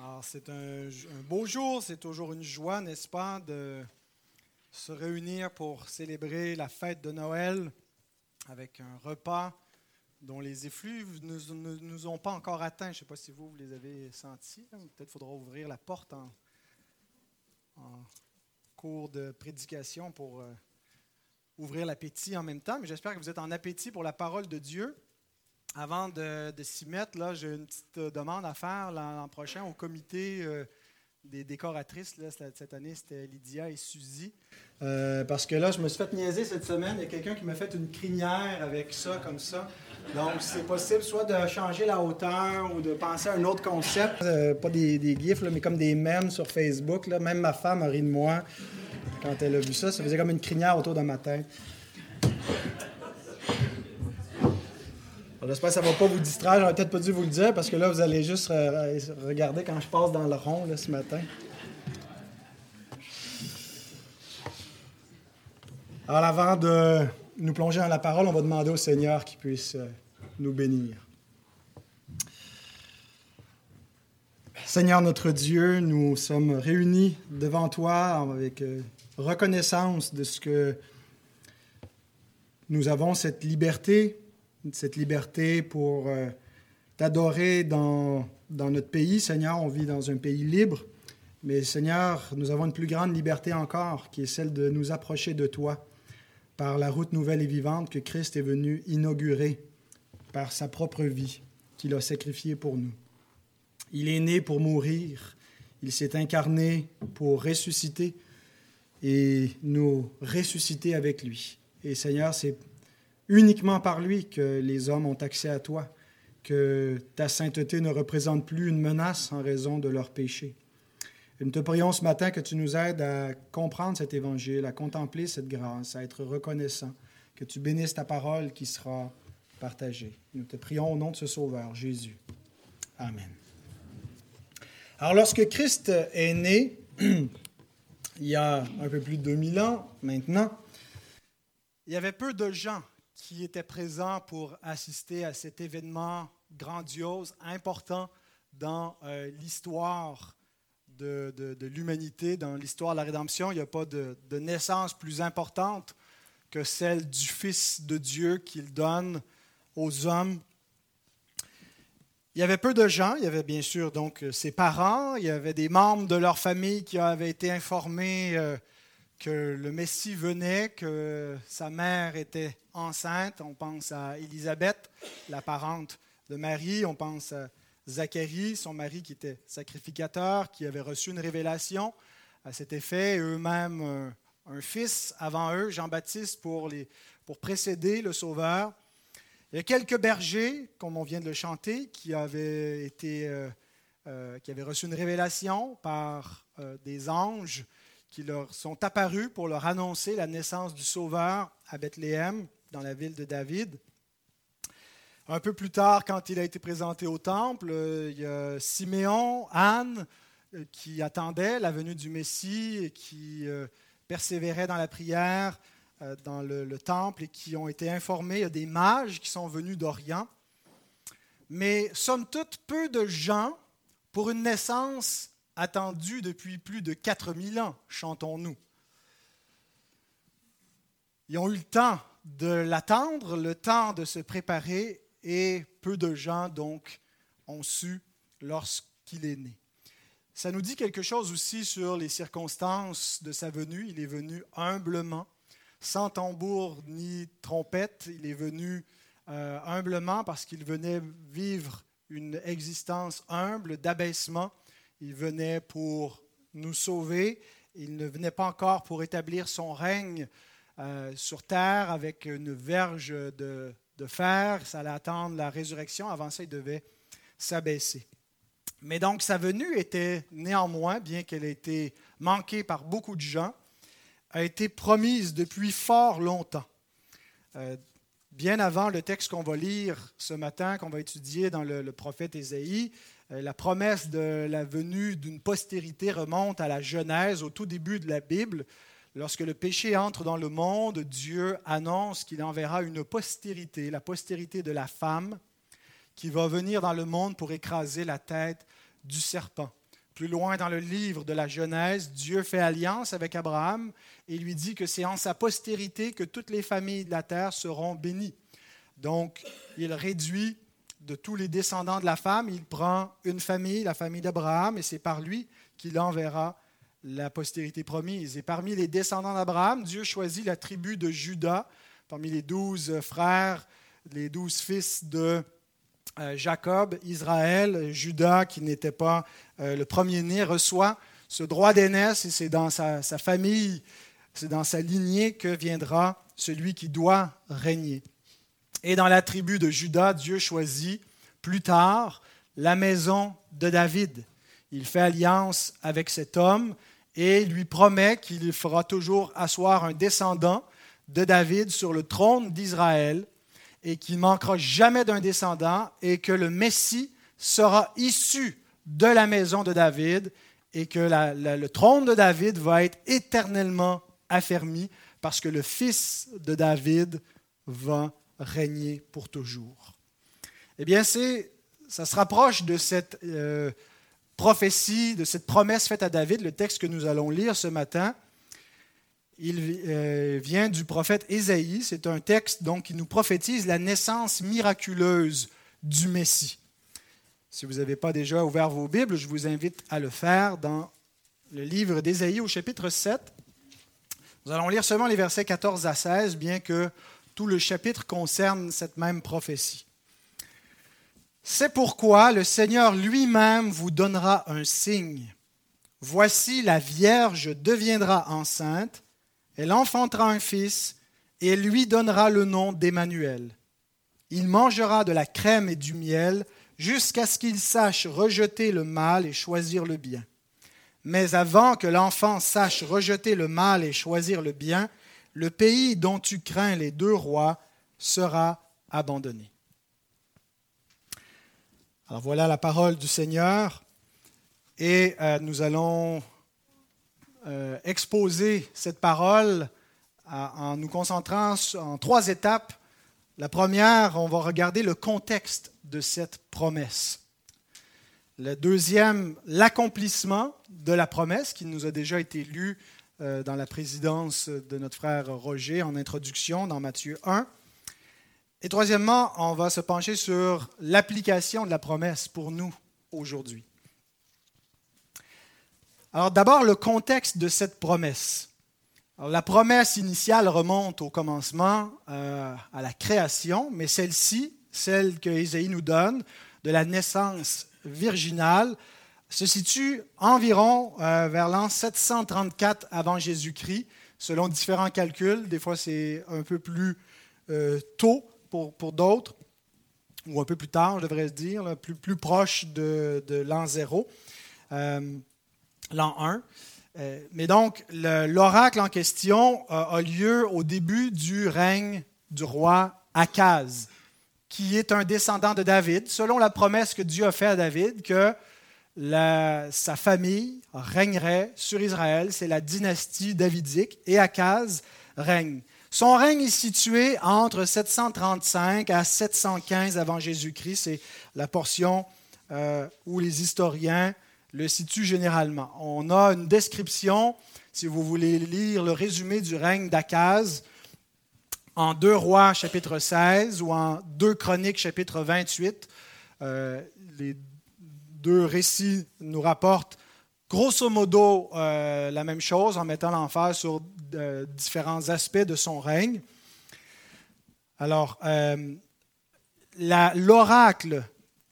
Alors, c'est un, beau jour, c'est toujours une joie, n'est-ce pas, de se réunir pour célébrer la fête de Noël avec un repas dont les effluves ne nous, ont pas encore atteints. Je ne sais pas si vous, vous les avez sentis. Peut-être faudra ouvrir la porte en, en cours de prédication pour euh, ouvrir l'appétit en même temps. Mais j'espère que vous êtes en appétit pour la parole de Dieu. Avant de, s'y mettre, là, j'ai une petite euh, demande à faire l'an prochain au comité euh, des décoratrices. Cette année, c'était Lydia et Suzy. Euh, parce que là, je me suis fait niaiser cette semaine. Il y a quelqu'un qui m'a fait une crinière avec ça, comme ça. Donc, c'est possible soit de changer la hauteur ou de penser à un autre concept. Pas des, gifs, mais comme des mèmes sur Facebook. Même ma femme a ri de moi quand elle a vu ça. Ça faisait comme une crinière autour de ma tête. Bon, J'espère que ça ne va pas vous distraire. J'aurais peut-être pas dû vous le dire parce que là, vous allez juste re- regarder quand je passe dans le rond là, ce matin. Alors, avant de nous plonger dans la parole, on va demander au Seigneur qu'il puisse euh, nous bénir. Seigneur notre Dieu, nous sommes réunis devant toi avec euh, reconnaissance de ce que nous avons cette liberté, cette liberté pour euh, t'adorer dans, dans notre pays. Seigneur, on vit dans un pays libre, mais Seigneur, nous avons une plus grande liberté encore, qui est celle de nous approcher de toi par la route nouvelle et vivante que Christ est venu inaugurer par sa propre vie, qu'il a sacrifiée pour nous. Il est né pour mourir, il s'est incarné pour ressusciter et nous ressusciter avec lui. Et Seigneur, c'est uniquement par lui que les hommes ont accès à toi, que ta sainteté ne représente plus une menace en raison de leur péché. Et nous te prions ce matin que tu nous aides à comprendre cet évangile, à contempler cette grâce, à être reconnaissant, que tu bénisses ta parole qui sera partagée. Nous te prions au nom de ce Sauveur, Jésus. Amen. Alors lorsque Christ est né, il y a un peu plus de 2000 ans maintenant, il y avait peu de gens qui étaient présents pour assister à cet événement grandiose, important dans euh, l'histoire de, de- l'humanité, dans l'histoire de la rédemption. Il n'y a pas de, de naissance plus importante que celle du Fils de Dieu qu'il donne aux hommes. Il y avait peu de gens, il y avait bien sûr donc euh, ses parents, il y avait des membres de leur famille qui avaient été informés euh, que le Messie venait, que sa mère était enceinte. On pense à Élisabeth, la parente de Marie, on pense à Zacharie, son mari qui était sacrificateur, qui avait reçu une révélation à cet effet, eux-mêmes un, un fils avant eux, Jean-Baptiste, pour, pour précéder le Sauveur. Il y a quelques bergers, comme on vient de le chanter, qui avaient, été, euh, euh, qui avaient reçu une révélation par euh, des anges qui leur sont apparus pour leur annoncer la naissance du Sauveur à Bethléem, dans la ville de David. Un peu plus tard, quand il a été présenté au temple, euh, il y a Siméon, Anne, euh, qui attendaient la venue du Messie et qui euh, persévéraient dans la prière dans le, le temple et qui ont été informés. Il y a des mages qui sont venus d'Orient. Mais somme toute, peu de gens pour une naissance attendue depuis plus de 4000 ans, chantons-nous. Ils ont eu le temps de l'attendre, le temps de se préparer, et peu de gens donc ont su lorsqu'il est né. Ça nous dit quelque chose aussi sur les circonstances de sa venue. Il est venu humblement, sans tambour ni trompette. Il est venu euh, humblement parce qu'il venait vivre une existence humble, d'abaissement. Il venait pour nous sauver. Il ne venait pas encore pour établir son règne euh, sur terre avec une verge de, fer. Ça allait attendre la résurrection. Avant ça, il devait s'abaisser. Mais donc, sa venue était néanmoins, bien qu'elle ait été manquée par beaucoup de gens, a été promise depuis fort longtemps. Euh, bien avant le texte qu'on va lire ce matin, qu'on va étudier dans le, le prophète Ésaïe, euh, la promesse de la venue d'une postérité remonte à la Genèse, au tout début de la Bible. Lorsque le péché entre dans le monde, Dieu annonce qu'il enverra une postérité, la postérité de la femme, qui va venir dans le monde pour écraser la tête du serpent. Plus loin dans le livre de la Genèse, Dieu fait alliance avec Abraham et lui dit que c'est en sa postérité que toutes les familles de la terre seront bénies. Donc, il réduit de tous les descendants de la femme, il prend une famille, la famille d'Abraham, et c'est par lui qu'il enverra la postérité promise. Et parmi les descendants d'Abraham, Dieu choisit la tribu de Judas, parmi les douze frères, les douze fils de euh, Jacob, Israël, Judas, qui n'était pas euh, le premier-né, reçoit ce droit d'aînesse et c'est dans sa, famille, c'est dans sa lignée que viendra celui qui doit régner. Et dans la tribu de Judas, Dieu choisit plus tard la maison de David. Il fait alliance avec cet homme et lui promet qu'il fera toujours asseoir un descendant de David sur le trône d'Israël et qu'il manquera jamais d'un descendant et que le Messie sera issu de la maison de David et que le trône de David va être éternellement affermi parce que le fils de David va régner pour toujours. Eh bien, ça se rapproche de cette euh, prophétie, de cette promesse faite à David, le texte que nous allons lire ce matin. Il euh, vient du prophète Ésaïe. C'est un texte donc, qui nous prophétise la naissance miraculeuse du Messie. Si vous n'avez pas déjà ouvert vos Bibles, je vous invite à le faire dans le livre d'Ésaïe au chapitre 7. Nous allons lire seulement les versets 14 à 16, bien que tout le chapitre concerne cette même prophétie. C'est pourquoi le Seigneur lui-même vous donnera un signe. Voici la Vierge deviendra enceinte, elle enfantera un fils, et lui donnera le nom d'Emmanuel. Il mangera de la crème et du miel jusqu'à ce qu'il sache rejeter le mal et choisir le bien. Mais avant que l'enfant sache rejeter le mal et choisir le bien, le pays dont tu crains les deux rois sera abandonné. Alors voilà la parole du Seigneur et euh, nous allons euh, exposer cette parole en nous concentrant en trois étapes. La première, on va regarder le contexte de cette promesse. Le deuxième, l'accomplissement de la promesse qui nous a déjà été lue euh, dans la présidence de notre frère Roger en introduction dans Matthieu 1. Et troisièmement, on va se pencher sur l'application de la promesse pour nous aujourd'hui. Alors d'abord, le contexte de cette promesse. la promesse initiale remonte au commencement, euh, à la création, mais celle-ci, celle que Isaïe nous donne, de la naissance virginale, se situe environ euh, vers l'an 734 avant Jésus-Christ, selon différents calculs. Des fois, c'est un peu plus euh, tôt pour, d'autres, ou un peu plus tard, je devrais dire, plus, proche de, l'an 0, euh, l'an 1. mais donc, l'oracle en question a lieu au début du règne du roi Akaz, qui est un descendant de David, selon la promesse que Dieu a faite à David, que sa famille régnerait sur Israël. C'est la dynastie davidique et Akaz règne. Son règne est situé entre 735 à 715 avant Jésus-Christ. C'est la portion euh, où les historiens le situent généralement. On a une description, si vous voulez lire le résumé du règne d'Akaz, en 2 Rois chapitre 16 ou en 2 Chroniques chapitre 28. Euh, les deux récits nous rapportent grosso modo euh, la même chose en mettant l'emphase sur euh, différents aspects de son règne. Alors, euh, l'oracle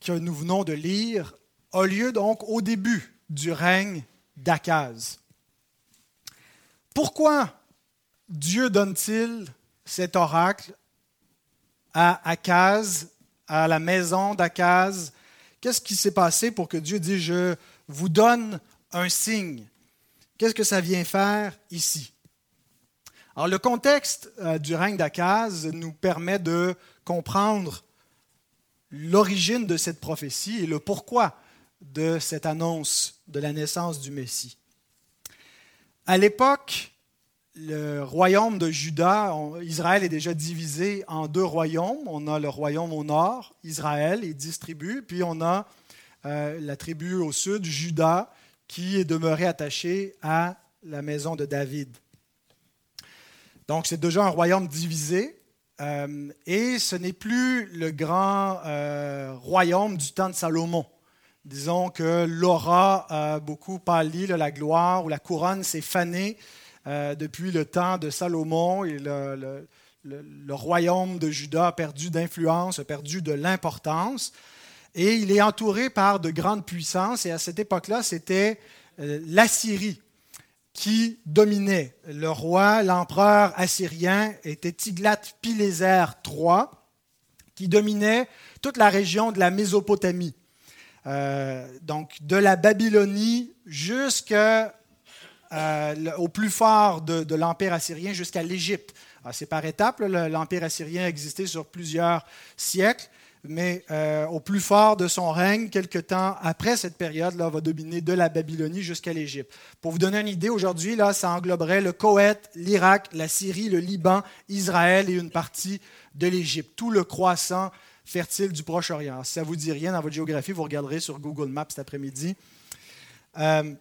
que nous venons de lire a lieu donc au début du règne d'Akaz. Pourquoi Dieu donne-t-il cet oracle à Akaz, à la maison d'Akaz, Qu'est-ce qui s'est passé pour que Dieu dise, je vous donne un signe? Qu'est-ce que ça vient faire ici? Alors le contexte euh, du règne d'Akaz nous permet de comprendre l'origine de cette prophétie et le pourquoi de cette annonce de la naissance du Messie. À l'époque, le royaume de Juda, Israël est déjà divisé en deux royaumes. On a le royaume au nord, Israël, et dix tribus, puis on a euh, la tribu au sud, Juda, qui est demeuré attaché à la maison de David. Donc c'est déjà un royaume divisé, euh, et ce n'est plus le grand euh, royaume du temps de Salomon. Disons que l'aura a beaucoup pâli, la gloire ou la couronne s'est fanée euh, depuis le temps de Salomon et le, le royaume de Juda a perdu d'influence, a perdu de l'importance. Et il est entouré par de grandes puissances. Et à cette époque-là, c'était l'Assyrie qui dominait. Le roi, l'empereur assyrien était Tiglath-Pileser III, qui dominait toute la région de la Mésopotamie. Euh, donc de la Babylonie jusqu'au euh, plus fort de, l'Empire assyrien, jusqu'à l'Égypte. C'est par étapes, l'Empire assyrien a existé sur plusieurs siècles mais euh, au plus fort de son règne, quelque temps après cette période-là, va dominer de la Babylonie jusqu'à l'Égypte. Pour vous donner une idée, aujourd'hui, là, ça engloberait le Koweït, l'Irak, la Syrie, le Liban, Israël et une partie de l'Égypte. Tout le croissant fertile du Proche-Orient. Si ça ne vous dit rien dans votre géographie, vous regarderez sur Google Maps cet après-midi. Euh,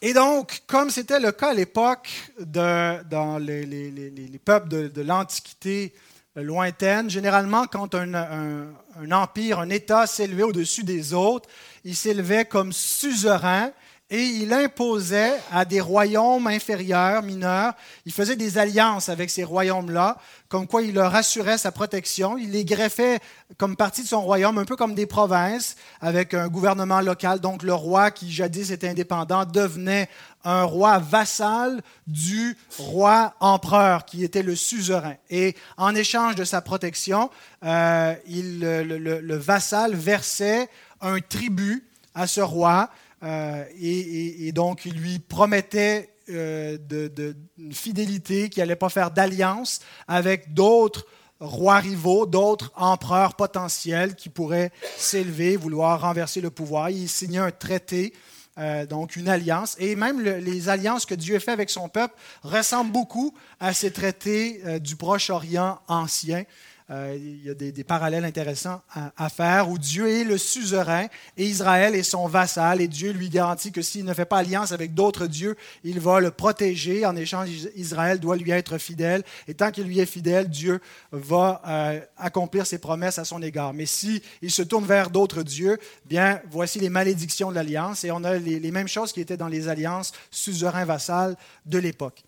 et donc, comme c'était le cas à l'époque dans les, peuples de, de l'Antiquité, lointaine. Généralement, quand un, un empire, un État s'élevait au-dessus des autres, il s'élevait comme suzerain et il imposait à des royaumes inférieurs, mineurs, il faisait des alliances avec ces royaumes-là, comme quoi il leur assurait sa protection, il les greffait comme partie de son royaume, un peu comme des provinces, avec un gouvernement local. Donc le roi, qui jadis était indépendant, devenait un roi vassal du roi empereur, qui était le suzerain. Et en échange de sa protection, euh, il, le vassal versait un tribut à ce roi euh, et, donc, il lui promettait euh, de, une fidélité, qu'il n'allait pas faire d'alliance avec d'autres rois rivaux, d'autres empereurs potentiels qui pourraient s'élever, vouloir renverser le pouvoir. Il signait un traité, euh, donc une alliance. Et même les alliances que Dieu fait avec son peuple ressemblent beaucoup à ces traités du Proche-Orient ancien. Euh, il y a des, parallèles intéressants à, faire où Dieu est le suzerain et Israël est son vassal et Dieu lui garantit que s'il ne fait pas alliance avec d'autres dieux, il va le protéger. En échange, Israël doit lui être fidèle et tant qu'il lui est fidèle, Dieu va euh, accomplir ses promesses à son égard. Mais si il se tourne vers d'autres dieux, bien voici les malédictions de l'alliance et on a les, les mêmes choses qui étaient dans les alliances suzerain-vassal de l'époque.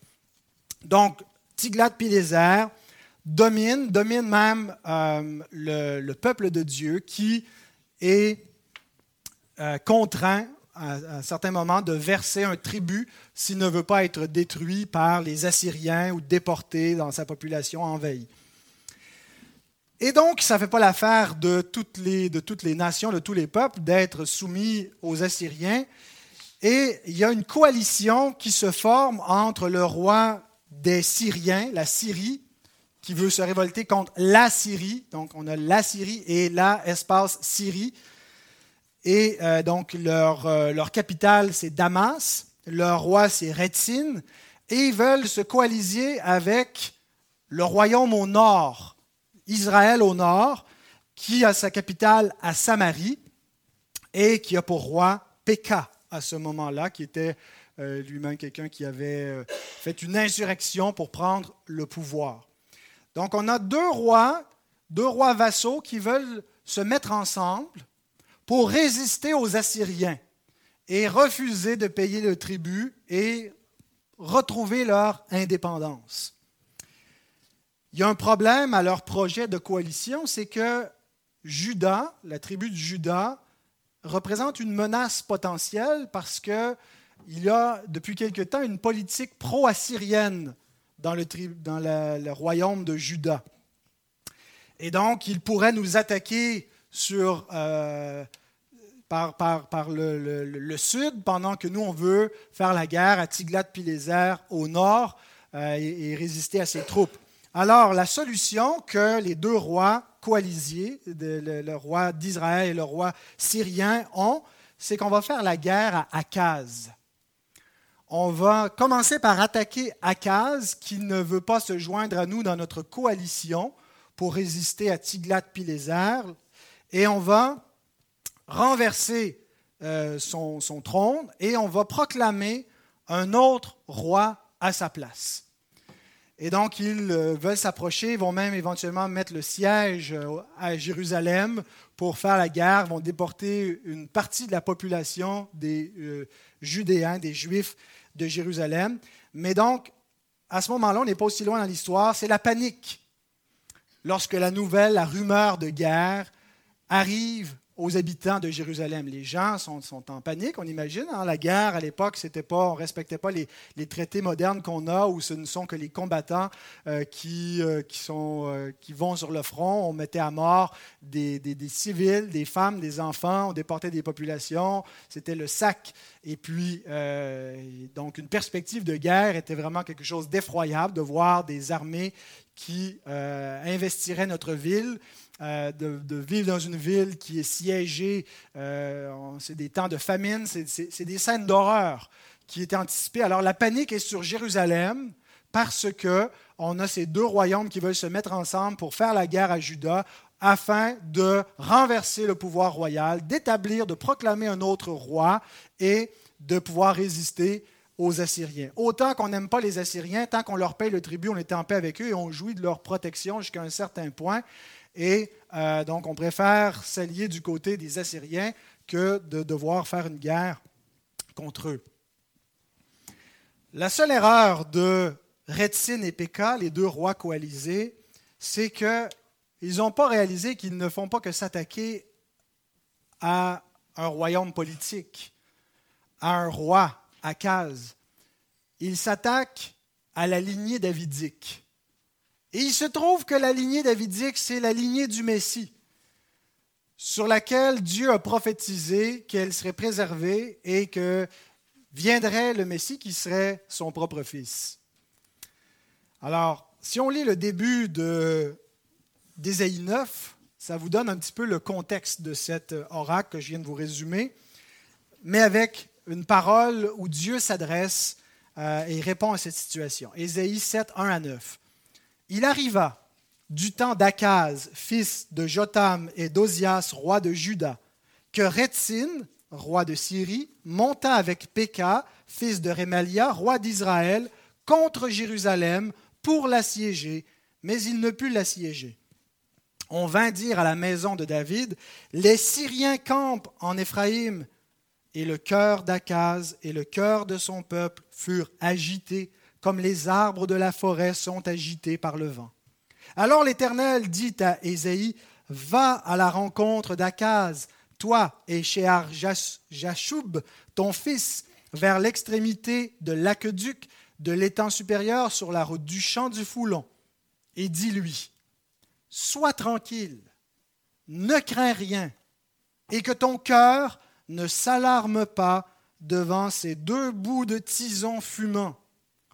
Donc, Tiglath-Pileser domine, domine même euh, le, peuple de Dieu qui est euh, contraint à, un certain moment de verser un tribut s'il ne veut pas être détruit par les Assyriens ou déporté dans sa population envahie. Et donc, ça ne fait pas l'affaire de de toutes les nations, de tous les peuples, d'être soumis aux Assyriens. Et il y a une coalition qui se forme entre le roi des Syriens, la Syrie, qui veut se révolter contre la Syrie. Donc, on a la Syrie et la espace Syrie. Et euh, donc, leur, euh, leur capitale, c'est Damas. Leur roi, c'est Rétine. Et ils veulent se coaliser avec le royaume au nord, Israël au nord, qui a sa capitale à Samarie et qui a pour roi Péka à ce moment-là, qui était euh, lui-même quelqu'un qui avait fait une insurrection pour prendre le pouvoir. Donc on a deux rois, deux rois vassaux qui veulent se mettre ensemble pour résister aux Assyriens et refuser de payer le tribut et retrouver leur indépendance. Il y a un problème à leur projet de coalition, c'est que Judas, la tribu de Judas, représente une menace potentielle parce qu'il y a depuis quelque temps une politique pro-assyrienne dans le, royaume de Juda. Et donc, il pourrait nous attaquer sur, euh, par, le, sud, pendant que nous, on veut faire la guerre à Tiglath-Pileser au nord euh, et, résister à ses troupes. Alors, la solution que les deux rois coalisiers, le, le roi d'Israël et le roi syrien, ont, c'est qu'on va faire la guerre à Akaz on va commencer par attaquer Akaz, qui ne veut pas se joindre à nous dans notre coalition pour résister à Tiglath-Pileser, et on va renverser euh, son, trône et on va proclamer un autre roi à sa place. Et donc, ils euh, veulent s'approcher, vont même éventuellement mettre le siège euh, à Jérusalem pour faire la guerre, vont déporter une partie de la population des Judéens, des Juifs Jérusalem. Mais donc, à ce moment-là, on n'est pas aussi loin dans l'histoire, c'est la panique. Lorsque la nouvelle, la rumeur de guerre arrive aux habitants de Jérusalem. Les gens sont, en panique, on imagine. Hein. La guerre, à l'époque, c'était pas, on ne respectait pas les, traités modernes qu'on a, où ce ne sont que les combattants euh, qui, euh, euh, qui vont sur le front. On mettait à mort des, civils, des femmes, des enfants, on déportait des populations. C'était le sac. Et puis, donc, une perspective de guerre était vraiment quelque chose d'effroyable, de voir des armées qui investiraient notre ville euh, de, vivre dans une ville qui est siégée. Euh, c'est des temps de famine, c'est des scènes d'horreur qui étaient anticipées. Alors la panique est sur Jérusalem parce que on a ces deux royaumes qui veulent se mettre ensemble pour faire la guerre à Juda afin de renverser le pouvoir royal, d'établir, de proclamer un autre roi et de pouvoir résister aux Assyriens. Autant qu'on n'aime pas les Assyriens, tant qu'on leur paye le tribut, on est en paix avec eux et on jouit de leur protection jusqu'à un certain point. Et euh, donc, on préfère s'allier du côté des Assyriens que de devoir faire une guerre contre eux. La seule erreur de Retzin et Péka, les deux rois coalisés, c'est qu'ils n'ont pas réalisé qu'ils ne font pas que s'attaquer à un royaume politique, à un roi, Akaz. Ils s'attaquent à la lignée davidique. Et il se trouve que la lignée davidique, c'est la lignée du Messie, sur laquelle Dieu a prophétisé qu'elle serait préservée et que viendrait le Messie qui serait son propre fils. Alors, si on lit le début d'Ésaïe 9, ça vous donne un petit peu le contexte de cet oracle que je viens de vous résumer, mais avec une parole où Dieu s'adresse euh, et répond à cette situation. Ésaïe 7, 1 à 9. Il arriva du temps d'Akaz, fils de Jotam, et d'Ozias, roi de Juda, que Retzin, roi de Syrie, monta avec Péka, fils de Rémalia, roi d'Israël, contre Jérusalem pour l'assiéger, mais il ne put l'assiéger. On vint dire à la maison de David, Les Syriens campent en Éphraïm. Et le cœur d'Akaz et le cœur de son peuple furent agités comme les arbres de la forêt sont agités par le vent. Alors l'Éternel dit à Ésaïe, Va à la rencontre d'Akaz, toi et Shear Jashub, ton fils, vers l'extrémité de l'aqueduc de l'étang supérieur sur la route du champ du Foulon, et dis-lui, Sois tranquille, ne crains rien, et que ton cœur ne s'alarme pas devant ces deux bouts de tison fumants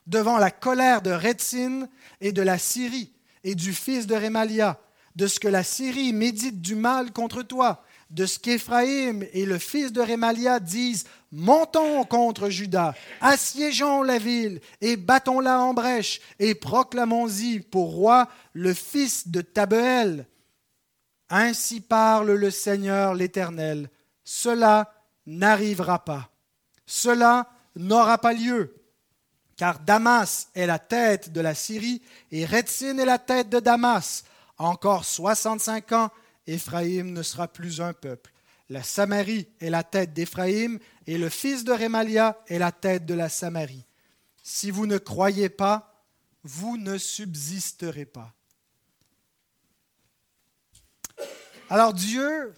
devant la colère de Retzin et de la Syrie et du fils de Rémalia, de ce que la Syrie médite du mal contre toi, de ce qu'Éphraïm et le fils de Rémalia disent Montons contre Juda, assiégeons la ville et battons-la en brèche et proclamons-y pour roi le fils de Tabeel. Ainsi parle le Seigneur l'Éternel. Cela n'arrivera pas. Cela n'aura pas lieu car Damas est la tête de la Syrie et Retzin est la tête de Damas. Encore 65 ans, Éphraïm ne sera plus un peuple. La Samarie est la tête d'Éphraïm et le fils de Rémalia est la tête de la Samarie. Si vous ne croyez pas, vous ne subsisterez pas. Alors Dieu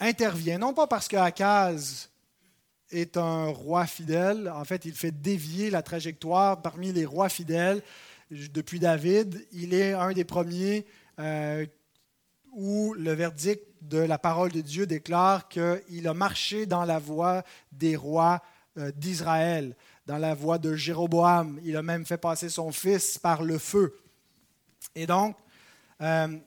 intervient, non pas parce que Akaz est un roi fidèle. En fait, il fait dévier la trajectoire parmi les rois fidèles depuis David. Il est un des premiers euh, où le verdict de la parole de Dieu déclare qu'il a marché dans la voie des rois euh, d'Israël, dans la voie de Jéroboam. Il a même fait passer son fils par le feu. Et donc, euh,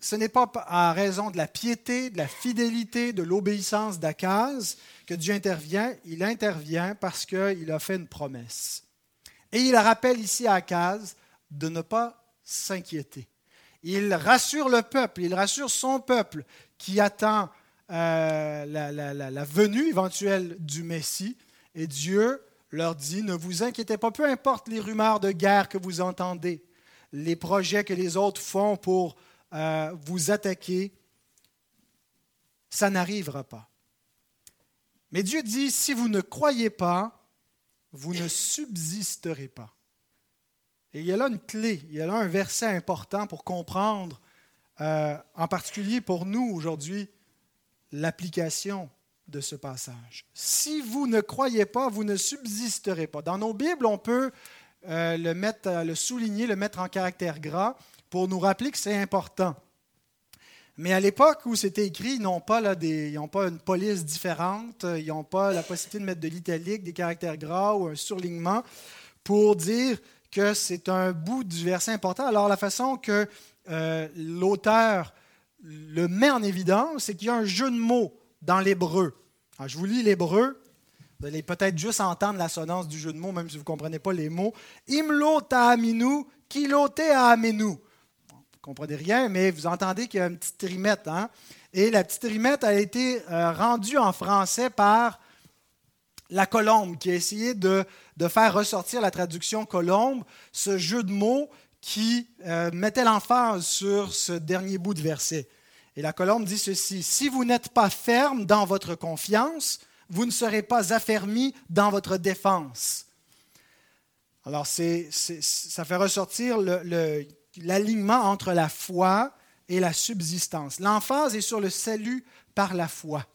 ce n'est pas à raison de la piété, de la fidélité, de l'obéissance d'Akaz que Dieu intervient. Il intervient parce qu'il a fait une promesse. Et il rappelle ici à Akaz de ne pas s'inquiéter. Il rassure le peuple, il rassure son peuple qui attend euh, la, venue éventuelle du Messie. Et Dieu leur dit, ne vous inquiétez pas, peu importe les rumeurs de guerre que vous entendez, les projets que les autres font pour euh, vous attaquer, ça n'arrivera pas. Mais Dieu dit, si vous ne croyez pas, vous ne subsisterez pas. Et il y a là une clé, il y a là un verset important pour comprendre, euh, en particulier pour nous aujourd'hui, l'application de ce passage. Si vous ne croyez pas, vous ne subsisterez pas. Dans nos Bibles, on peut euh, le, mettre, le souligner, le mettre en caractère gras pour nous rappeler que c'est important. Mais à l'époque où c'était écrit, ils n'ont pas, pas une police différente, ils n'ont pas la possibilité de mettre de l'italique, des caractères gras ou un surlignement pour dire que c'est un bout du verset important. Alors la façon que euh, l'auteur le met en évidence, c'est qu'il y a un jeu de mots dans l'hébreu. Je vous lis l'hébreu. Vous allez peut-être juste entendre l'assonance du jeu de mots, même si vous ne comprenez pas les mots. Imlo ta'aminu, kilo amenu. Ne comprenez rien, mais vous entendez qu'il y a une petite rimette. Hein? Et la petite rimette a été euh, rendue en français par la colombe, qui a essayé de, faire ressortir la traduction colombe, ce jeu de mots qui euh, mettait l'emphase sur ce dernier bout de verset. Et la colombe dit ceci, si vous n'êtes pas ferme dans votre confiance, vous ne serez pas affermi dans votre défense. Alors, ça fait ressortir l'alignement entre la foi et la subsistance. L'emphase est sur le salut par la foi.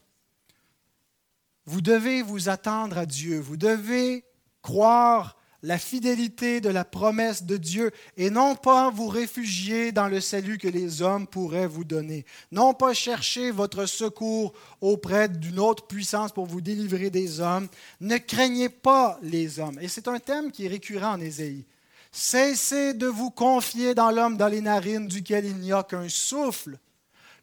Vous devez vous attendre à Dieu, vous devez croire la fidélité de la promesse de Dieu et non pas vous réfugier dans le salut que les hommes pourraient vous donner. Non pas chercher votre secours auprès d'une autre puissance pour vous délivrer des hommes. Ne craignez pas les hommes. Et c'est un thème qui est récurrent en Ésaïe. Cessez de vous confier dans l'homme dans les narines duquel il n'y a qu'un souffle.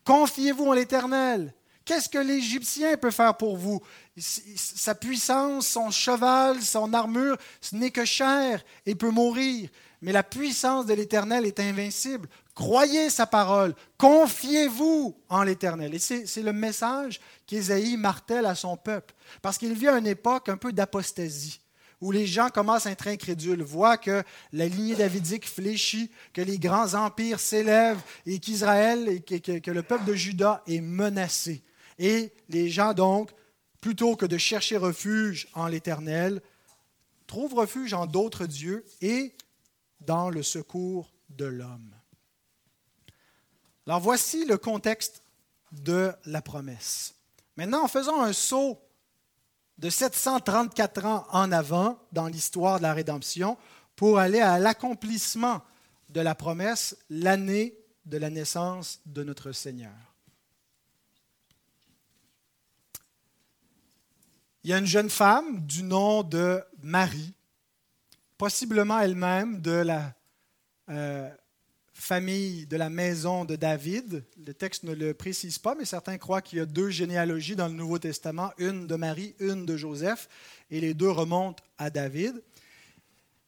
Confiez-vous en l'Éternel. Qu'est-ce que l'Égyptien peut faire pour vous? Sa puissance, son cheval, son armure, ce n'est que chair et peut mourir. Mais la puissance de l'Éternel est invincible. Croyez sa parole. Confiez-vous en l'Éternel. Et c'est le message qu'Ésaïe martèle à son peuple. Parce qu'il vit à une époque un peu d'apostasie où les gens commencent à être incrédules, voient que la lignée davidique fléchit, que les grands empires s'élèvent et qu'Israël et que, le peuple de Juda est menacé. Et les gens, donc, plutôt que de chercher refuge en l'Éternel, trouvent refuge en d'autres dieux et dans le secours de l'homme. Alors voici le contexte de la promesse. Maintenant, en faisant un saut de 734 ans en avant dans l'histoire de la rédemption pour aller à l'accomplissement de la promesse, l'année de la naissance de notre Seigneur. Il y a une jeune femme du nom de Marie, possiblement elle-même de la euh, famille de la maison de David. Le texte ne le précise pas, mais certains croient qu'il y a deux généalogies dans le Nouveau Testament, une de Marie, une de Joseph, et les deux remontent à David.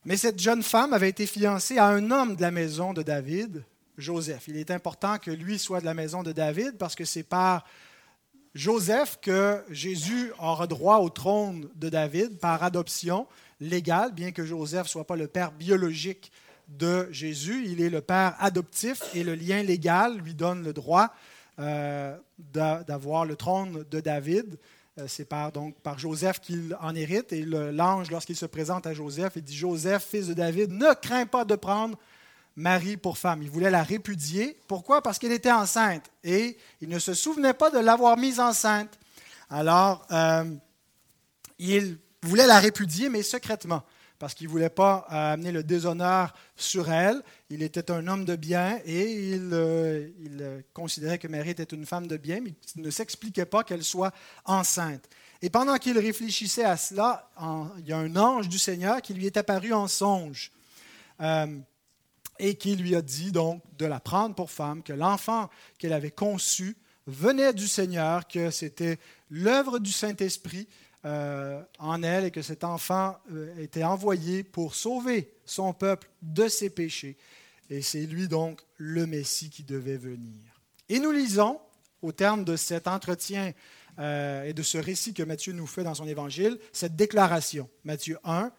Mais cette jeune femme avait été fiancée à un homme de la maison de David, Joseph. Il est important que lui soit de la maison de David parce que c'est par Joseph que Jésus aura droit au trône de David par adoption légale, bien que Joseph ne soit pas le père biologique de Jésus. Il est le père adoptif et le lien légal lui donne le droit euh, d'avoir le trône de David. Euh, c'est par, Joseph qu'il en hérite. Et l'ange, lorsqu'il se présente à Joseph, il dit Joseph, fils de David, ne crains pas de prendre Marie pour femme. Il voulait la répudier. Pourquoi? Parce qu'elle était enceinte et il ne se souvenait pas de l'avoir mise enceinte. Alors, euh, il voulait la répudier, mais secrètement, parce qu'il ne voulait pas euh, amener le déshonneur sur elle. Il était un homme de bien et il, euh, il considérait que Marie était une femme de bien, mais il ne s'expliquait pas qu'elle soit enceinte. Et pendant qu'il réfléchissait à cela, il y a un ange du Seigneur qui lui est apparu en songe et qui lui a dit donc de la prendre pour femme, que l'enfant qu'elle avait conçu venait du Seigneur, que c'était l'œuvre du Saint-Esprit euh, en elle et que cet enfant euh, était envoyé pour sauver son peuple de ses péchés. Et c'est lui donc le Messie qui devait venir. Et nous lisons au terme de cet entretien euh, et de ce récit que Matthieu nous fait dans son évangile, cette déclaration. Matthieu 1,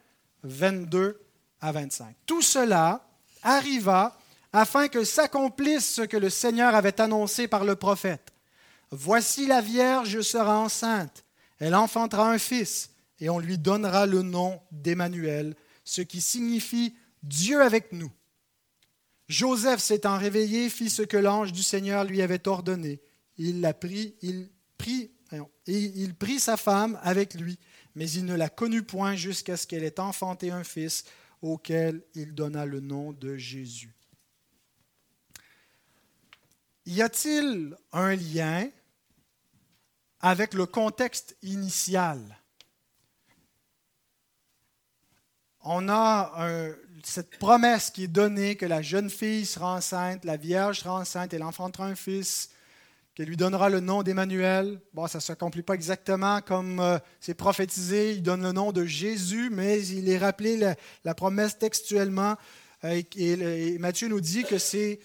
22 à 25. Tout cela arriva afin que s'accomplisse ce que le Seigneur avait annoncé par le prophète. Voici la Vierge sera enceinte, elle enfantera un fils, et on lui donnera le nom d'Emmanuel, ce qui signifie Dieu avec nous. Joseph s'étant réveillé fit ce que l'ange du Seigneur lui avait ordonné. Il l'a pris, il prit, il prit sa femme avec lui, mais il ne la connut point jusqu'à ce qu'elle ait enfanté un fils auquel il donna le nom de Jésus. Y a-t-il un lien avec le contexte initial? On a cette promesse qui est donnée que la jeune fille sera enceinte, la Vierge sera enceinte, elle enfantera un fils, qu'elle lui donnera le nom d'Emmanuel. Bon, ça ne s'accomplit pas exactement comme euh, c'est prophétisé. Il donne le nom de Jésus, mais il est rappelé la, promesse textuellement. Euh, et, Matthieu nous dit que c'est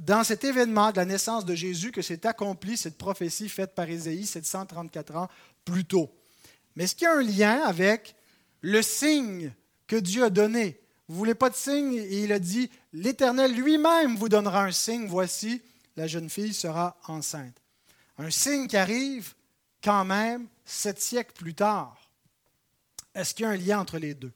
dans cet événement de la naissance de Jésus que s'est accomplie cette prophétie faite par Ésaïe 734 ans plus tôt. Mais est-ce qu'il y a un lien avec le signe que Dieu a donné? Vous ne voulez pas de signe? Et il a dit, l'Éternel lui-même vous donnera un signe. Voici, la jeune fille sera enceinte. Un signe qui arrive quand même sept siècles plus tard. Est-ce qu'il y a un lien entre les deux?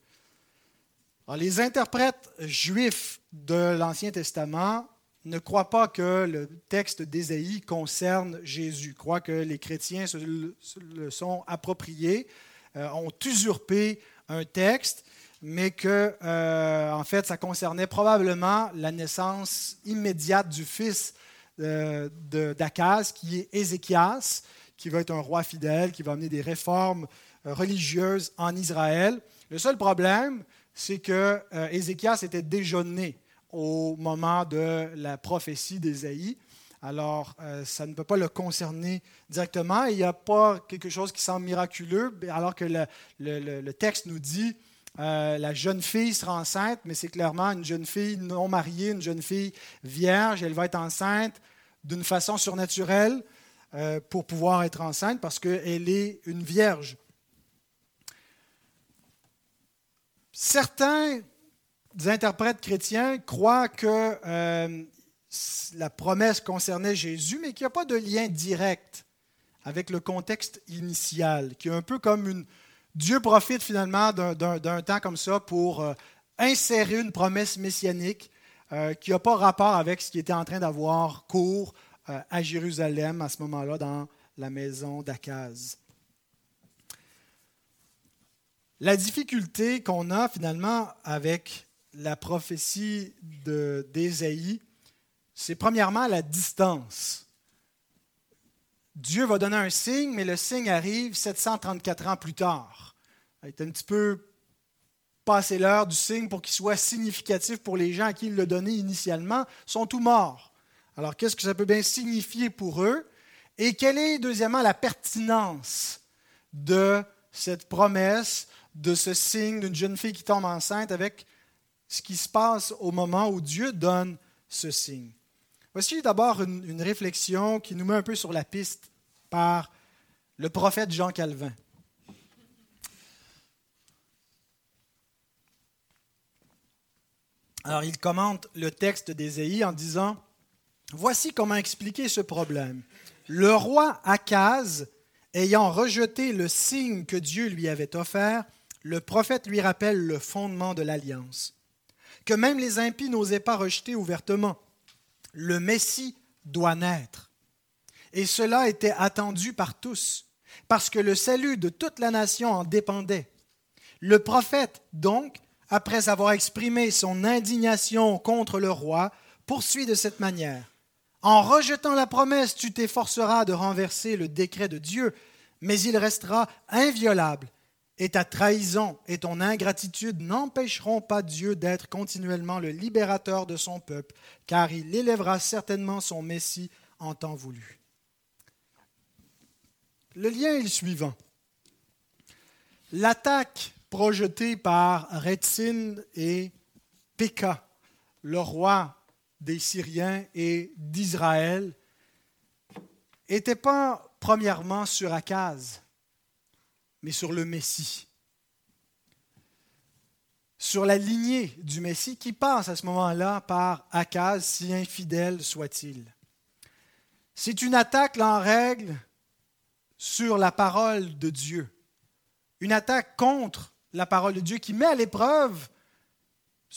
les interprètes juifs de l'Ancien Testament ne croient pas que le texte d'Ésaïe concerne Jésus, croient que les chrétiens se le sont appropriés, euh, ont usurpé un texte, mais que, euh, en fait, ça concernait probablement la naissance immédiate du fils euh, qui est Ézéchias, qui va être un roi fidèle, qui va amener des réformes euh, religieuses en Israël. Le seul problème, c'est que euh, était déjà né au moment de la prophétie d'Ésaïe. Alors, ça ne peut pas le concerner directement. Il n'y a pas quelque chose qui semble miraculeux, alors que le, texte nous dit la jeune fille sera enceinte, mais c'est clairement une jeune fille non mariée, une jeune fille vierge. Elle va être enceinte d'une façon surnaturelle euh, pour pouvoir être enceinte parce qu'elle est une vierge. Certains interprètes chrétiens croient que euh, la promesse concernait Jésus, mais qu'il n'y a pas de lien direct avec le contexte initial, qui est un peu comme une... Dieu profite finalement d'un temps comme ça pour euh, insérer une promesse messianique euh, qui n'a pas rapport avec ce qui était en train d'avoir cours à Jérusalem à ce moment-là dans la maison d'Akaz. La difficulté qu'on a finalement avec la prophétie d'Ésaïe, c'est premièrement la distance. Dieu va donner un signe, mais le signe arrive 734 ans plus tard. Il est un petit peu passer l'heure du signe pour qu'il soit significatif pour les gens à qui il l'a donné initialement, sont tous morts. Alors, qu'est-ce que ça peut bien signifier pour eux? Et quelle est, deuxièmement, la pertinence de cette promesse, de ce signe d'une jeune fille qui tombe enceinte avec ce qui se passe au moment où Dieu donne ce signe? Voici d'abord une, réflexion qui nous met un peu sur la piste par le prophète Jean Calvin. Alors il commente le texte d'Ésaïe en disant, Voici comment expliquer ce problème. Le roi Akaz, ayant rejeté le signe que Dieu lui avait offert, le prophète lui rappelle le fondement de l'alliance, que même les impies n'osaient pas rejeter ouvertement. Le Messie doit naître. Et cela était attendu par tous, parce que le salut de toute la nation en dépendait. Le prophète, donc, après avoir exprimé son indignation contre le roi, poursuit de cette manière. En rejetant la promesse, tu t'efforceras de renverser le décret de Dieu, mais il restera inviolable, et ta trahison et ton ingratitude n'empêcheront pas Dieu d'être continuellement le libérateur de son peuple, car il élèvera certainement son Messie en temps voulu. Le lien est le suivant. L'attaque projeté par Retzin et Péka, le roi des Syriens et d'Israël, n'était pas premièrement sur Akaz, mais sur le Messie. Sur la lignée du Messie qui passe à ce moment-là par Akaz, si infidèle soit-il. C'est une attaque, en règle, sur la parole de Dieu. Une attaque contre la parole de Dieu qui met à l'épreuve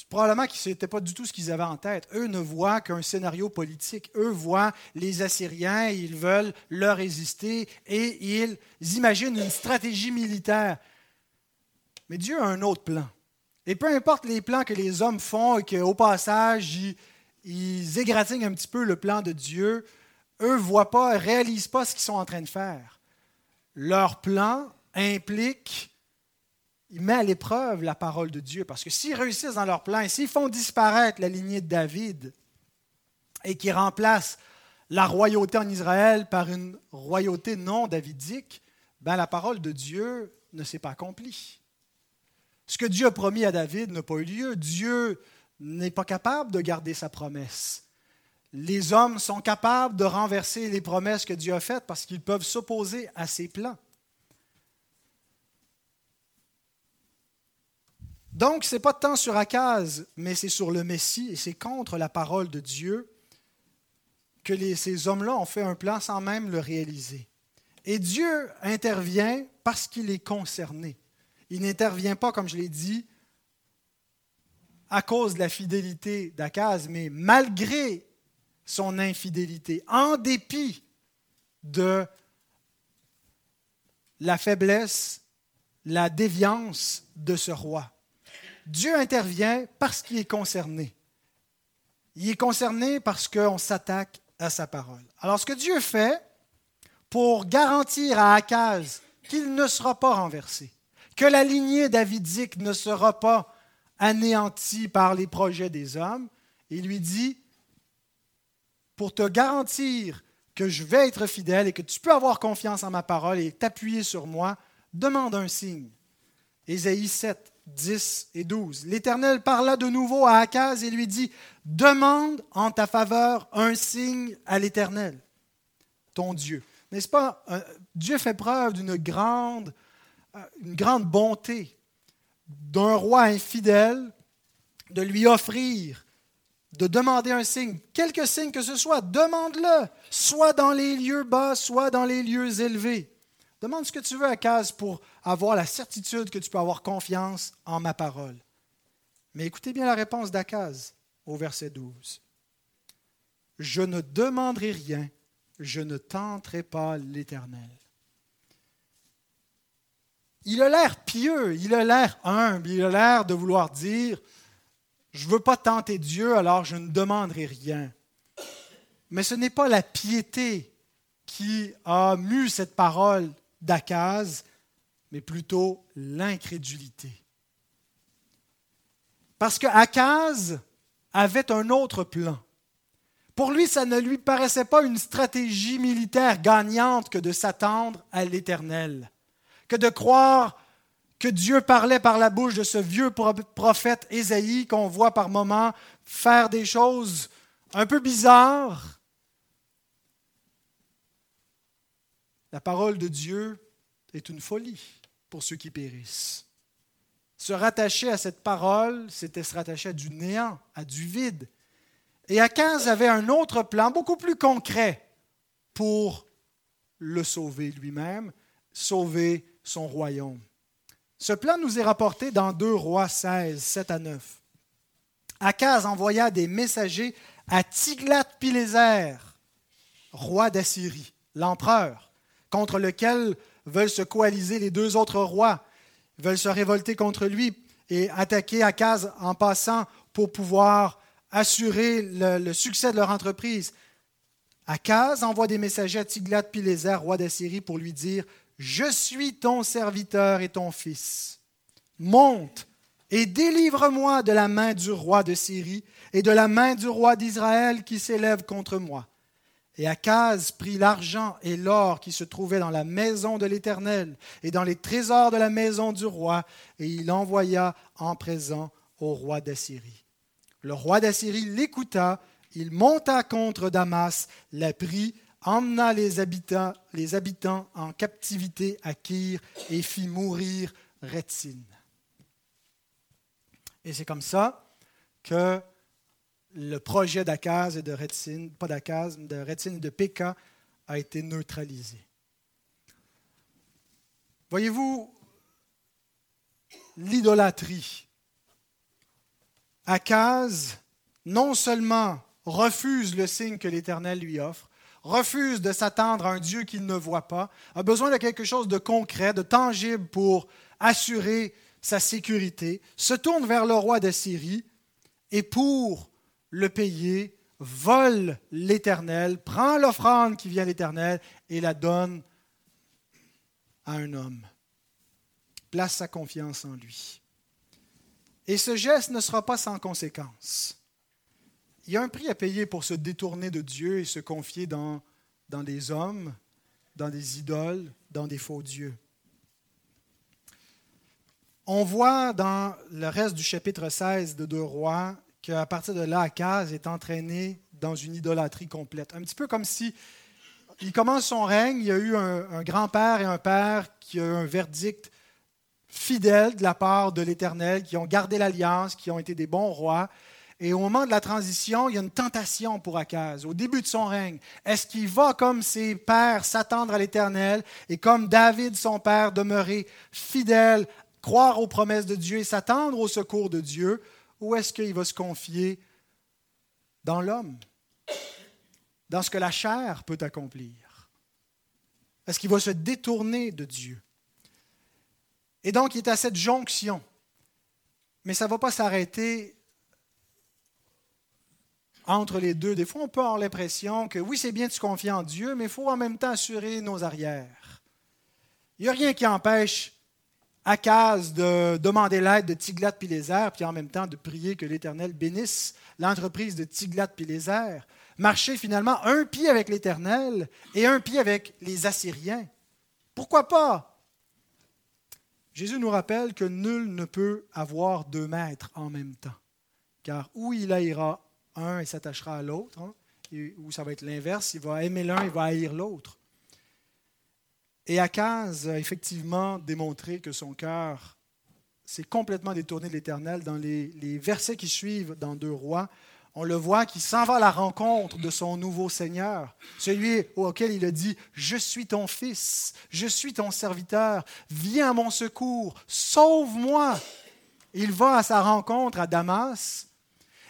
probablement que ce n'était pas du tout ce qu'ils avaient en tête. Eux ne voient qu'un scénario politique. Eux voient les Assyriens, ils veulent leur résister et ils imaginent une stratégie militaire. Mais Dieu a un autre plan. Et peu importe les plans que les hommes font et qu'au passage, ils, ils, égratignent un petit peu le plan de Dieu, eux ne voient pas, ne réalisent pas ce qu'ils sont en train de faire. Leur plan implique il met à l'épreuve la parole de Dieu. Parce que s'ils réussissent dans leur plan, s'ils font disparaître la lignée de David et qu'ils remplacent la royauté en Israël par une royauté non davidique, ben la parole de Dieu ne s'est pas accomplie. Ce que Dieu a promis à David n'a pas eu lieu. Dieu n'est pas capable de garder sa promesse. Les hommes sont capables de renverser les promesses que Dieu a faites parce qu'ils peuvent s'opposer à ses plans. Donc, ce n'est pas tant sur Akaz, mais c'est sur le Messie et c'est contre la parole de Dieu que ces hommes-là ont fait un plan sans même le réaliser. Et Dieu intervient parce qu'il est concerné. Il n'intervient pas, comme je l'ai dit, à cause de la fidélité d'Akaz, mais malgré son infidélité, en dépit de la faiblesse, la déviance de ce roi. Dieu intervient parce qu'il est concerné. Il est concerné parce qu'on s'attaque à sa parole. Alors ce que Dieu fait pour garantir à Akaz qu'il ne sera pas renversé, que la lignée davidique ne sera pas anéantie par les projets des hommes, il lui dit, pour te garantir que je vais être fidèle et que tu peux avoir confiance en ma parole et t'appuyer sur moi, demande un signe. Ésaïe 7, 10 et 12. L'Éternel parla de nouveau à Akaz et lui dit, Demande en ta faveur un signe à l'Éternel, ton Dieu. N'est-ce pas? Euh, Dieu fait preuve d'une grande, euh, grande bonté d'un roi infidèle de lui offrir, de demander un signe, quelque signe que ce soit, demande-le, soit dans les lieux bas, soit dans les lieux élevés. Demande ce que tu veux à Case pour avoir la certitude que tu peux avoir confiance en ma parole. Mais écoutez bien la réponse d'Akaz au verset 12. Je ne demanderai rien, je ne tenterai pas l'Éternel. Il a l'air pieux, il a l'air humble, il a l'air de vouloir dire, je ne veux pas tenter Dieu, alors je ne demanderai rien. Mais ce n'est pas la piété qui a mu cette parole d'Akaz, mais plutôt l'incrédulité. Parce que Akaz avait un autre plan. Pour lui, ça ne lui paraissait pas une stratégie militaire gagnante que de s'attendre à l'Éternel, que de croire que Dieu parlait par la bouche de ce vieux prophète Ésaïe qu'on voit par moments faire des choses un peu bizarres, La parole de Dieu est une folie pour ceux qui périssent. Se rattacher à cette parole, c'était se rattacher à du néant, à du vide. Et Akaz avait un autre plan beaucoup plus concret pour le sauver lui-même, sauver son royaume. Ce plan nous est rapporté dans 2 Rois 16, 7 à 9. Akaz envoya des messagers à Tiglath-Pileser, roi d'Assyrie, l'empereur, contre lequel veulent se coaliser les deux autres rois, veulent se révolter contre lui et attaquer Akaz en passant pour pouvoir assurer le, succès de leur entreprise. Akaz envoie des messagers à Tiglath-Pileser, roi d'Assyrie, pour lui dire Je suis ton serviteur et ton fils. Monte et délivre-moi de la main du roi de Syrie et de la main du roi d'Israël qui s'élève contre moi. Et Akaz prit l'argent et l'or qui se trouvaient dans la maison de l'Éternel et dans les trésors de la maison du roi, et il envoya en présent au roi d'Assyrie. Le roi d'Assyrie l'écouta, il monta contre Damas, la prit, emmena les habitants, les habitants en captivité à Kir et fit mourir Retzin. Et c'est comme ça que le projet d'Akaz et de Retzin, pas d'Akaz, de Retzin et de Péka a été neutralisé. Voyez-vous, l'idolâtrie? Akaz, non seulement refuse le signe que l'Éternel lui offre, refuse de s'attendre à un Dieu qu'il ne voit pas, a besoin de quelque chose de concret, de tangible pour assurer sa sécurité, se tourne vers le roi de Syrie et pour le payer, vole l'Éternel, prend l'offrande qui vient de l'Éternel et la donne à un homme. Place sa confiance en lui. Et ce geste ne sera pas sans conséquence. Il y a un prix à payer pour se détourner de Dieu et se confier dans, dans des hommes, dans des idoles, dans des faux dieux. On voit dans le reste du chapitre 16 de Deux Rois qu'à partir de là, Akaz est entraîné dans une idolâtrie complète. Un petit peu comme si il commence son règne, il y a eu un, un grand-père et un père qui ont eu un verdict fidèle de la part de l'Éternel, qui ont gardé l'alliance, qui ont été des bons rois, et au moment de la transition, il y a une tentation pour Akaz, au début de son règne. Est-ce qu'il va, comme ses pères, s'attendre à l'Éternel et comme David, son père, demeurer fidèle, croire aux promesses de Dieu et s'attendre au secours de Dieu, ou est-ce qu'il va se confier? Dans l'homme, dans ce que la chair peut accomplir? Est-ce qu'il va se détourner de Dieu? Et donc, il est à cette jonction. Mais ça ne va pas s'arrêter entre les deux. Des fois, on peut avoir l'impression que oui, c'est bien de se confier en Dieu, mais il faut en même temps assurer nos arrières. Il n'y a rien qui empêche Akaz de demander l'aide de Tiglat-Pileser, puis en même temps de prier que l'Éternel bénisse l'entreprise de Tiglat-Pileser. Marcher finalement un pied avec l'Éternel et un pied avec les Assyriens. Pourquoi pas? Jésus nous rappelle que nul ne peut avoir deux maîtres en même temps, car où il ira un et s'attachera à l'autre, hein, ou ça va être l'inverse, il va aimer l'un et va haïr l'autre. Et Akaz a effectivement démontré que son cœur s'est complètement détourné de l'Éternel. Dans les, versets qui suivent dans Deux Rois, on le voit qui s'en va à la rencontre de son nouveau Seigneur, celui auquel il a dit, Je suis ton fils, je suis ton serviteur, viens à mon secours, sauve-moi. Il va à sa rencontre à Damas,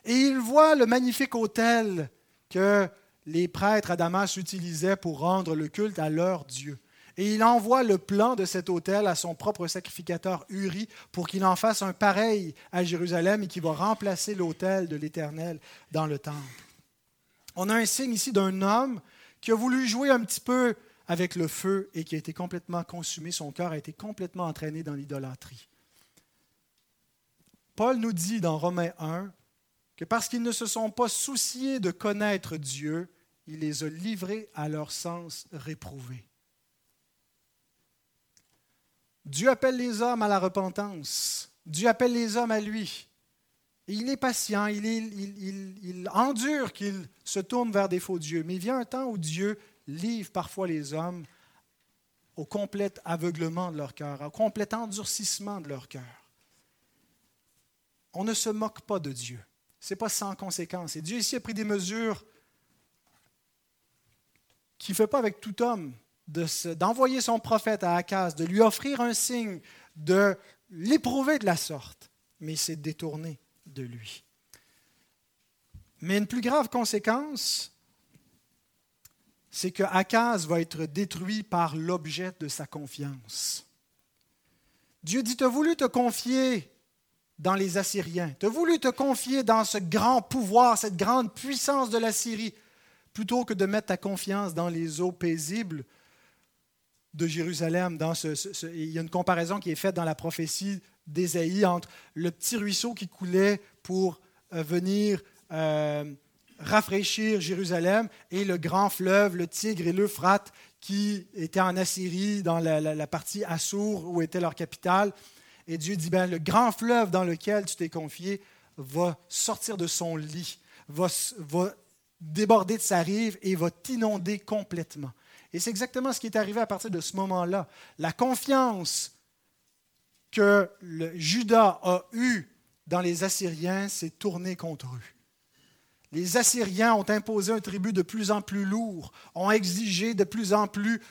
et il voit le magnifique autel que les prêtres à Damas utilisaient pour rendre le culte à leur Dieu. Et il envoie le plan de cet autel à son propre sacrificateur Uri pour qu'il en fasse un pareil à Jérusalem et qui va remplacer l'autel de l'Éternel dans le temple. On a un signe ici d'un homme qui a voulu jouer un petit peu avec le feu et qui a été complètement consumé. Son cœur a été complètement entraîné dans l'idolâtrie. Paul nous dit dans Romains 1 que parce qu'ils ne se sont pas souciés de connaître Dieu, il les a livrés à leur sens réprouvé. Dieu appelle les hommes à la repentance. Dieu appelle les hommes à lui. il est patient, il, endure qu'ils se tournent vers des faux dieux. Mais il vient un temps où Dieu livre parfois les hommes au complet aveuglement de leur cœur, au complet endurcissement de leur cœur. On ne se moque pas de Dieu. Ce n'est pas sans conséquence. Et Dieu ici a pris des mesures qu'il ne fait pas avec tout homme, d'envoyer son prophète à Akaz, de lui offrir un signe, de l'éprouver de la sorte. Mais il s'est détourné de lui. Mais une plus grave conséquence, c'est que Akaz va être détruit par l'objet de sa confiance. Dieu dit, tu as voulu te confier dans les Assyriens. Tu as voulu te confier dans ce grand pouvoir, cette grande puissance de la Syrie, plutôt que de mettre ta confiance dans les eaux paisibles de Jérusalem. Dans ce, il y a une comparaison qui est faite dans la prophétie d'Ésaïe entre le petit ruisseau qui coulait pour euh, venir euh, rafraîchir Jérusalem et le grand fleuve, le Tigre et l'Euphrate qui était en Assyrie, dans la, partie Assour où était leur capitale. Et Dieu dit, ben, le grand fleuve dans lequel tu t'es confié va sortir de son lit, va, déborder de sa rive et va t'inonder complètement. Et c'est exactement ce qui est arrivé à partir de ce moment-là. La confiance que le Judas a eue dans les Assyriens s'est tournée contre eux. Les Assyriens ont imposé un tribut de plus en plus lourd, ont exigé de plus en plus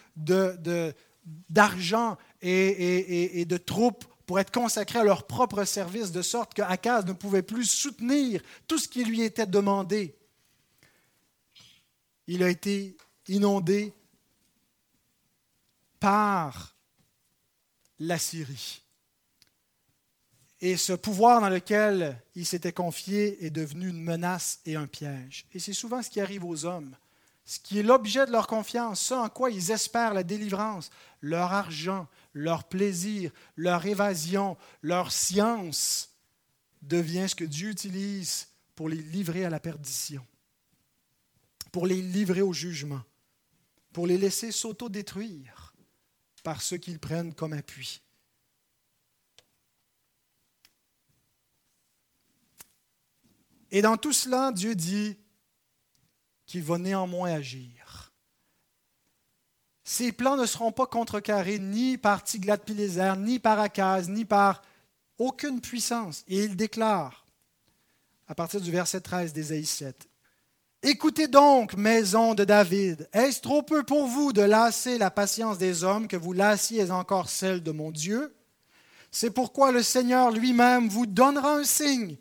d'argent et, et, de troupes pour être consacrés à leur propre service, de sorte qu'Akaz ne pouvait plus soutenir tout ce qui lui était demandé. Il a été inondé par la Syrie. Et ce pouvoir dans lequel il s'était confié est devenu une menace et un piège. Et c'est souvent ce qui arrive aux hommes. Ce qui est l'objet de leur confiance, ce en quoi ils espèrent la délivrance, leur argent, leur plaisir, leur évasion, leur science, devient ce que Dieu utilise pour les livrer à la perdition, pour les livrer au jugement, pour les laisser s'auto-détruire par ceux qu'ils prennent comme appui. Et dans tout cela, Dieu dit qu'il va néanmoins agir. Ses plans ne seront pas contrecarrés ni par Tiglath-Pileser, ni par Akaz, ni par aucune puissance. Et il déclare, à partir du verset 13 d'Ésaïe 7, Écoutez donc, maison de David, est-ce trop peu pour vous de lasser la patience des hommes que vous lassiez encore celle de mon Dieu? C'est pourquoi le Seigneur lui-même vous donnera un signe.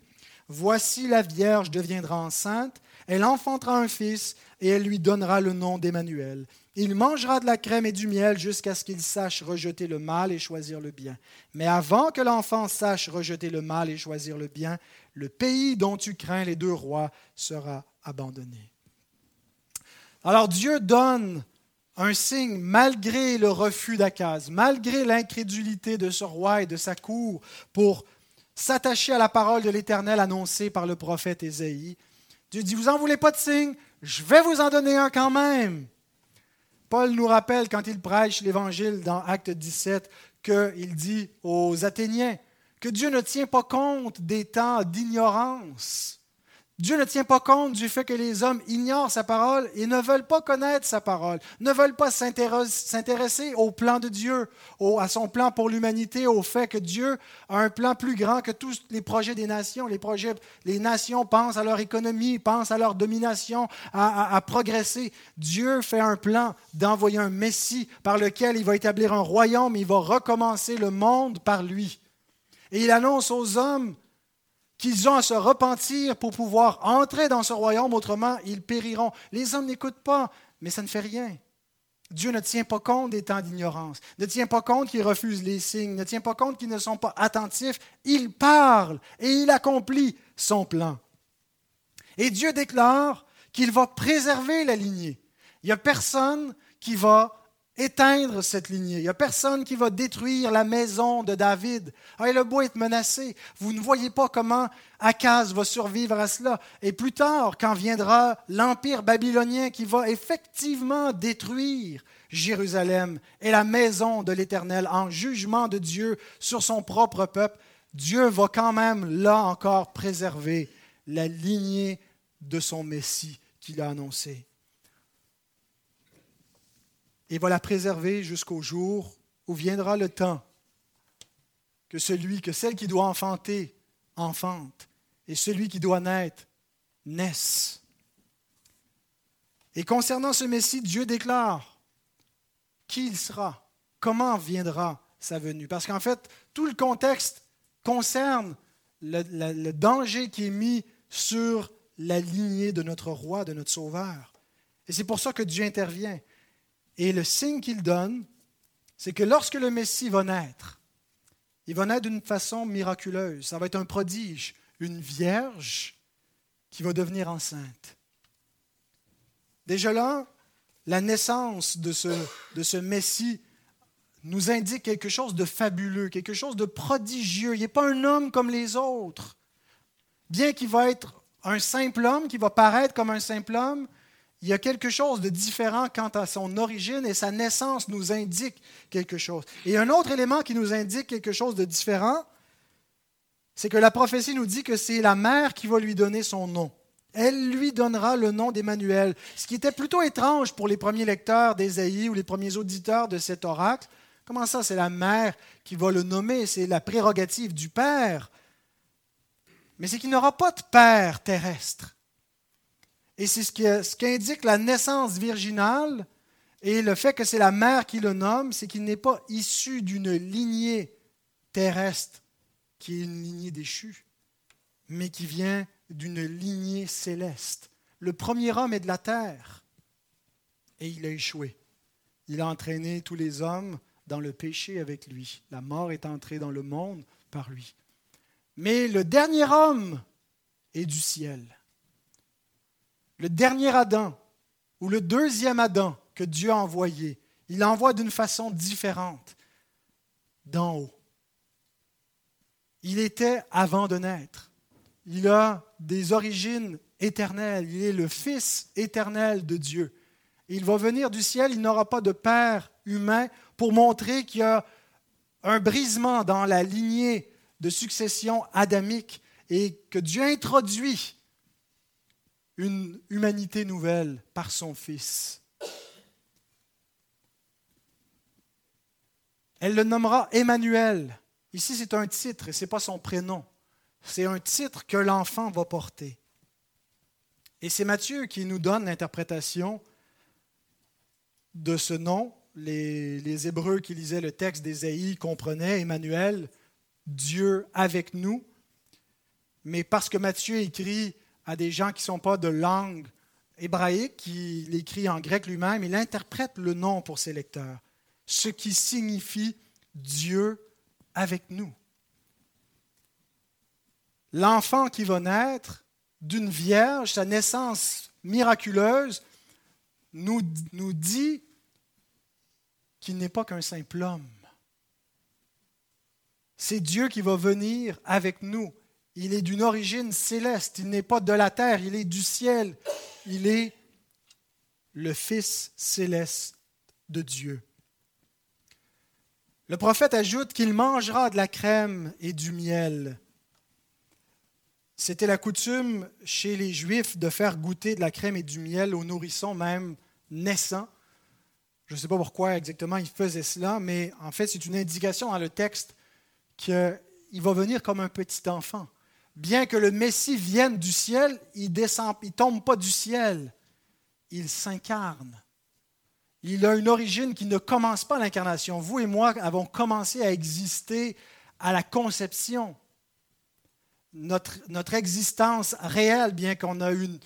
Voici la Vierge deviendra enceinte, elle enfantera un fils, et elle lui donnera le nom d'Emmanuel. Il mangera de la crème et du miel jusqu'à ce qu'il sache rejeter le mal et choisir le bien. Mais avant que l'enfant sache rejeter le mal et choisir le bien, le pays dont tu crains les deux rois sera abandonné. Alors Dieu donne un signe malgré le refus d'Akaz, malgré l'incrédulité de ce roi et de sa cour pour s'attacher à la parole de l'Éternel annoncée par le prophète Ésaïe. Dieu dit, vous n'en voulez pas de signe, je vais vous en donner un quand même. Paul nous rappelle quand il prêche l'Évangile dans Acte 17 qu'il dit aux Athéniens que Dieu ne tient pas compte des temps d'ignorance Dieu ne tient pas compte du fait que les hommes ignorent sa parole et ne veulent pas connaître sa parole, ne veulent pas s'intéresser au plan de Dieu, à son plan pour l'humanité, au fait que Dieu a un plan plus grand que tous les projets des nations. Les, nations pensent à leur économie, pensent à leur domination, à, à progresser. Dieu fait un plan d'envoyer un Messie par lequel il va établir un royaume, il va recommencer le monde par lui. Et il annonce aux hommes qu'ils ont à se repentir pour pouvoir entrer dans ce royaume, autrement ils périront. Les hommes n'écoutent pas, mais ça ne fait rien. Dieu ne tient pas compte des temps d'ignorance, ne tient pas compte qu'ils refusent les signes, ne tient pas compte qu'ils ne sont pas attentifs. Il parle et il accomplit son plan. Et Dieu déclare qu'il va préserver la lignée. Il n'y a personne qui va éteindre cette lignée. Il n'y a personne qui va détruire la maison de David. Ah, le bois est menacé. Vous ne voyez pas comment Akaz va survivre à cela. Et plus tard, quand viendra l'empire babylonien qui va effectivement détruire Jérusalem et la maison de l'Éternel en jugement de Dieu sur son propre peuple, Dieu va quand même là encore préserver la lignée de son Messie qu'il a annoncé et va la préserver jusqu'au jour où viendra le temps que celui, que celle qui doit enfanter, enfante, et celui qui doit naître, naisse. Et concernant ce Messie, Dieu déclare qui il sera, comment viendra sa venue. Parce qu'en fait, tout le contexte concerne le, le, danger qui est mis sur la lignée de notre roi, de notre sauveur. Et c'est pour ça que Dieu intervient. Et le signe qu'il donne, c'est que lorsque le Messie va naître, il va naître d'une façon miraculeuse. Ça va être un prodige, une vierge qui va devenir enceinte. Déjà là, la naissance de ce, Messie nous indique quelque chose de fabuleux, quelque chose de prodigieux. Il n'est pas un homme comme les autres. Bien qu'il va être un simple homme, qui va paraître comme un simple homme, il y a quelque chose de différent quant à son origine et sa naissance nous indique quelque chose. Et un autre élément qui nous indique quelque chose de différent, c'est que la prophétie nous dit que c'est la mère qui va lui donner son nom. Elle lui donnera le nom d'Emmanuel. Ce qui était plutôt étrange pour les premiers lecteurs d'Ésaïe ou les premiers auditeurs de cet oracle. Comment ça, c'est la mère qui va le nommer, c'est la prérogative du Père. Mais c'est qu'il n'aura pas de Père terrestre. Et c'est ce qu'indique la naissance virginale et le fait que c'est la mère qui le nomme, c'est qu'il n'est pas issu d'une lignée terrestre qui est une lignée déchue, mais qui vient d'une lignée céleste. Le premier homme est de la terre et il a échoué. Il a entraîné tous les hommes dans le péché avec lui. La mort est entrée dans le monde par lui. Mais le dernier homme est du ciel. Le dernier Adam, ou le deuxième Adam que Dieu a envoyé, il l'envoie d'une façon différente, d'en haut. Il était avant de naître. Il a des origines éternelles. Il est le Fils éternel de Dieu. Il va venir du ciel, il n'aura pas de Père humain pour montrer qu'il y a un brisement dans la lignée de succession adamique et que Dieu introduit une humanité nouvelle par son Fils. Elle le nommera Emmanuel. Ici, c'est un titre et ce n'est pas son prénom. C'est un titre que l'enfant va porter. Et c'est Matthieu qui nous donne l'interprétation de ce nom. Les, Hébreux qui lisaient le texte d'Ésaïe comprenaient Emmanuel, Dieu avec nous. Mais parce que Matthieu écrit à des gens qui ne sont pas de langue hébraïque, qui l'écrit en grec lui-même, il interprète le nom pour ses lecteurs, ce qui signifie Dieu avec nous. L'enfant qui va naître d'une vierge, sa naissance miraculeuse, nous, nous dit qu'il n'est pas qu'un simple homme. C'est Dieu qui va venir avec nous. Il est d'une origine céleste, il n'est pas de la terre, il est du ciel. Il est le Fils céleste de Dieu. Le prophète ajoute qu'il mangera de la crème et du miel. C'était la coutume chez les Juifs de faire goûter de la crème et du miel aux nourrissons, même naissants. Je ne sais pas pourquoi exactement ils faisaient cela, mais en fait, c'est une indication dans le texte qu'il va venir comme un petit enfant. Bien que le Messie vienne du ciel, il descend, il tombe pas du ciel, il s'incarne. Il a une origine qui ne commence pas à l'incarnation. Vous et moi avons commencé à exister à la conception. Notre, notre existence réelle, bien qu'on a une,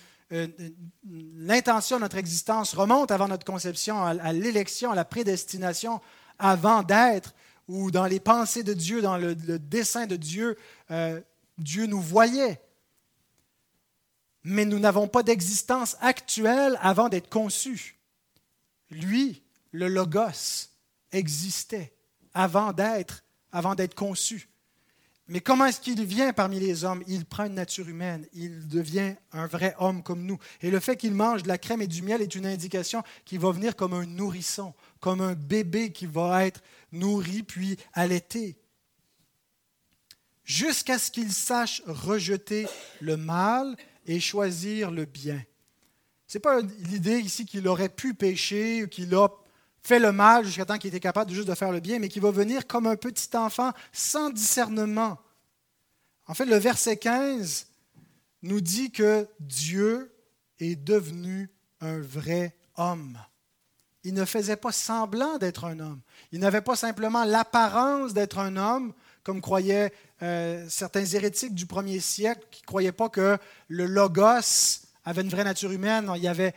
l'intention de notre existence remonte avant notre conception, à, l'élection, à la prédestination, avant d'être, ou dans les pensées de Dieu, dans le, dessein de Dieu, euh, Dieu nous voyait. Mais nous n'avons pas d'existence actuelle avant d'être conçus. Lui, le Logos, existait avant d'être, avant d'être conçu. Mais comment est-ce qu'il vient parmi les hommes? Il prend une nature humaine, il devient un vrai homme comme nous. Et le fait qu'il mange de la crème et du miel est une indication qu'il va venir comme un nourrisson, comme un bébé qui va être nourri puis allaité. Jusqu'à ce qu'il sache rejeter le mal et choisir le bien. Ce n'est pas l'idée ici qu'il aurait pu pécher ou qu'il a fait le mal jusqu'à temps qu'il était capable juste de faire le bien, mais qu'il va venir comme un petit enfant sans discernement. En fait, le verset 15 nous dit que Dieu est devenu un vrai homme. Il ne faisait pas semblant d'être un homme. Il n'avait pas simplement l'apparence d'être un homme, comme croyaient euh, certains hérétiques du premier siècle, qui ne croyaient pas que le logos avait une vraie nature humaine. il y avait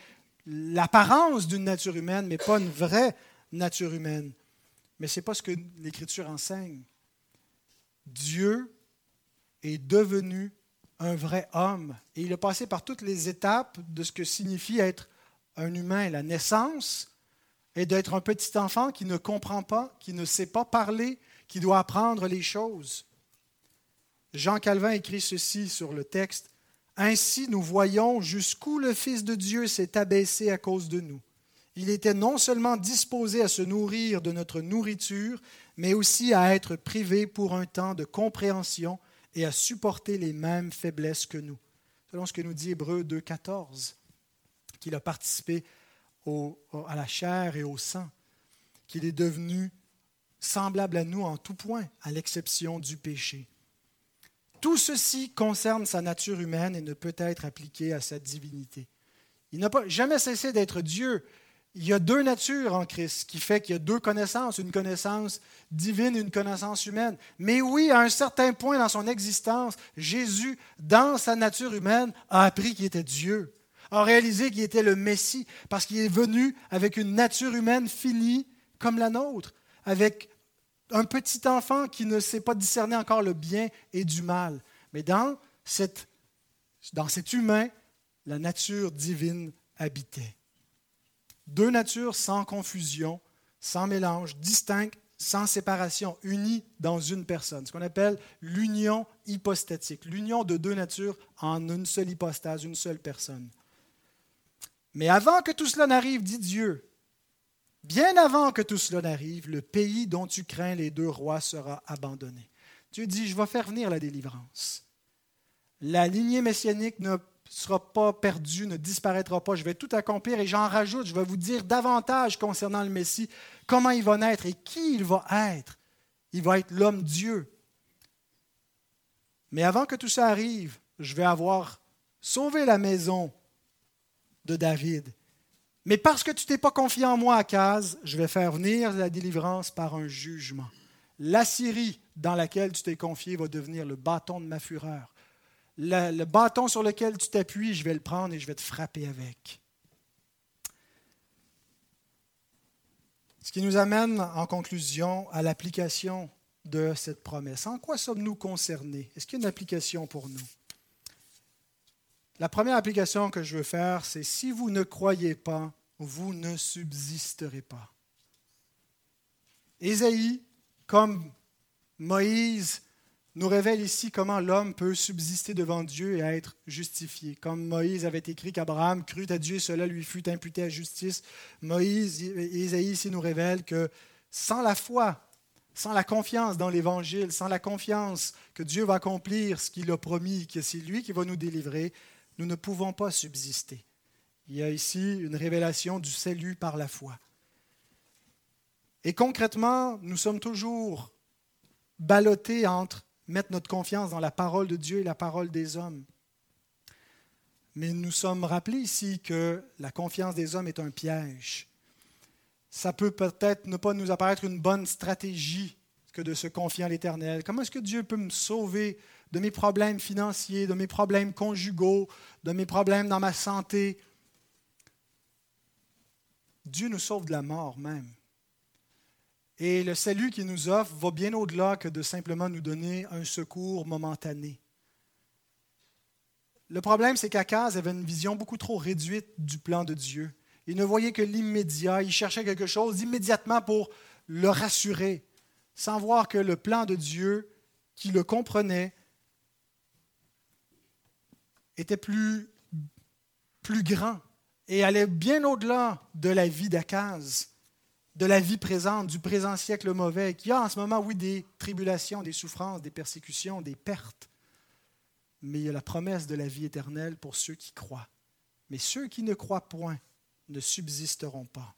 l'apparence d'une nature humaine, mais pas une vraie nature humaine. Mais ce n'est pas ce que l'Écriture enseigne. Dieu est devenu un vrai homme et il a passé par toutes les étapes de ce que signifie être un humain. La naissance et d'être un petit enfant qui ne comprend pas, qui ne sait pas parler, qui doit apprendre les choses. Jean Calvin écrit ceci sur le texte ainsi, nous voyons jusqu'où le Fils de Dieu s'est abaissé à cause de nous. Il était non seulement disposé à se nourrir de notre nourriture, mais aussi à être privé pour un temps de compréhension et à supporter les mêmes faiblesses que nous. selon ce que nous dit Hébreu 2.14, qu'il a participé à la chair et au sang, qu'il est devenu semblable à nous en tout point, à l'exception du péché. Tout ceci concerne sa nature humaine et ne peut être appliqué à sa divinité. Il n'a jamais cessé d'être Dieu. Il y a deux natures en Christ, qui fait qu'il y a deux connaissances, une connaissance divine et une connaissance humaine. Mais oui, à un certain point dans son existence, Jésus, dans sa nature humaine, a appris qu'il était Dieu, a réalisé qu'il était le Messie, parce qu'il est venu avec une nature humaine finie comme la nôtre, avec un petit enfant qui ne sait pas discerner encore le bien et du mal. Mais dans, cet humain, la nature divine habitait. Deux natures sans confusion, sans mélange, distinctes, sans séparation, unies dans une personne. Ce qu'on appelle l'union hypostatique, l'union de deux natures en une seule hypostase, une seule personne. Mais avant que tout cela n'arrive, dit Dieu, Bien avant que tout cela n'arrive, le pays dont tu crains les deux rois sera abandonné. Dieu dit, je vais faire venir la délivrance. La lignée messianique ne sera pas perdue, ne disparaîtra pas. Je vais tout accomplir et j'en rajoute, je vais vous dire davantage concernant le Messie, comment il va naître et qui il va être. Il va être l'homme Dieu. Mais avant que tout ça arrive, je vais avoir sauvé la maison de David mais parce que tu t'es pas confié en moi, Akaz, je vais faire venir la délivrance par un jugement. La Syrie dans laquelle tu t'es confié va devenir le bâton de ma fureur. Le, le bâton sur lequel tu t'appuies, je vais le prendre et je vais te frapper avec. Ce qui nous amène en conclusion à l'application de cette promesse. En quoi sommes-nous concernés? Est-ce qu'il y a une application pour nous? La première application que je veux faire, c'est si vous ne croyez pas, vous ne subsisterez pas. Ésaïe, comme Moïse, nous révèle ici comment l'homme peut subsister devant Dieu et être justifié. Comme Moïse avait écrit qu'Abraham crut à Dieu, cela lui fut imputé à justice. Moïse, Ésaïe ici nous révèle que sans la foi, sans la confiance dans l'Évangile, sans la confiance que Dieu va accomplir ce qu'il a promis, que c'est lui qui va nous délivrer, nous ne pouvons pas subsister. Il y a ici une révélation du salut par la foi. Et concrètement, nous sommes toujours ballottés entre mettre notre confiance dans la parole de Dieu et la parole des hommes. Mais nous sommes rappelés ici que la confiance des hommes est un piège. Ça peut peut-être ne pas nous apparaître une bonne stratégie que de se confier en l'Éternel. Comment est-ce que Dieu peut me sauver de mes problèmes financiers, de mes problèmes conjugaux, de mes problèmes dans ma santé Dieu nous sauve de la mort même. Et le salut qu'il nous offre va bien au-delà que de simplement nous donner un secours momentané. Le problème, c'est qu'Akaz avait une vision beaucoup trop réduite du plan de Dieu. Il ne voyait que l'immédiat, il cherchait quelque chose immédiatement pour le rassurer, sans voir que le plan de Dieu, qui le comprenait, était plus, plus grand et allait bien au-delà de la vie d'Akaz, de la vie présente, du présent siècle mauvais, qui a en ce moment, oui, des tribulations, des souffrances, des persécutions, des pertes, mais il y a la promesse de la vie éternelle pour ceux qui croient. Mais ceux qui ne croient point ne subsisteront pas.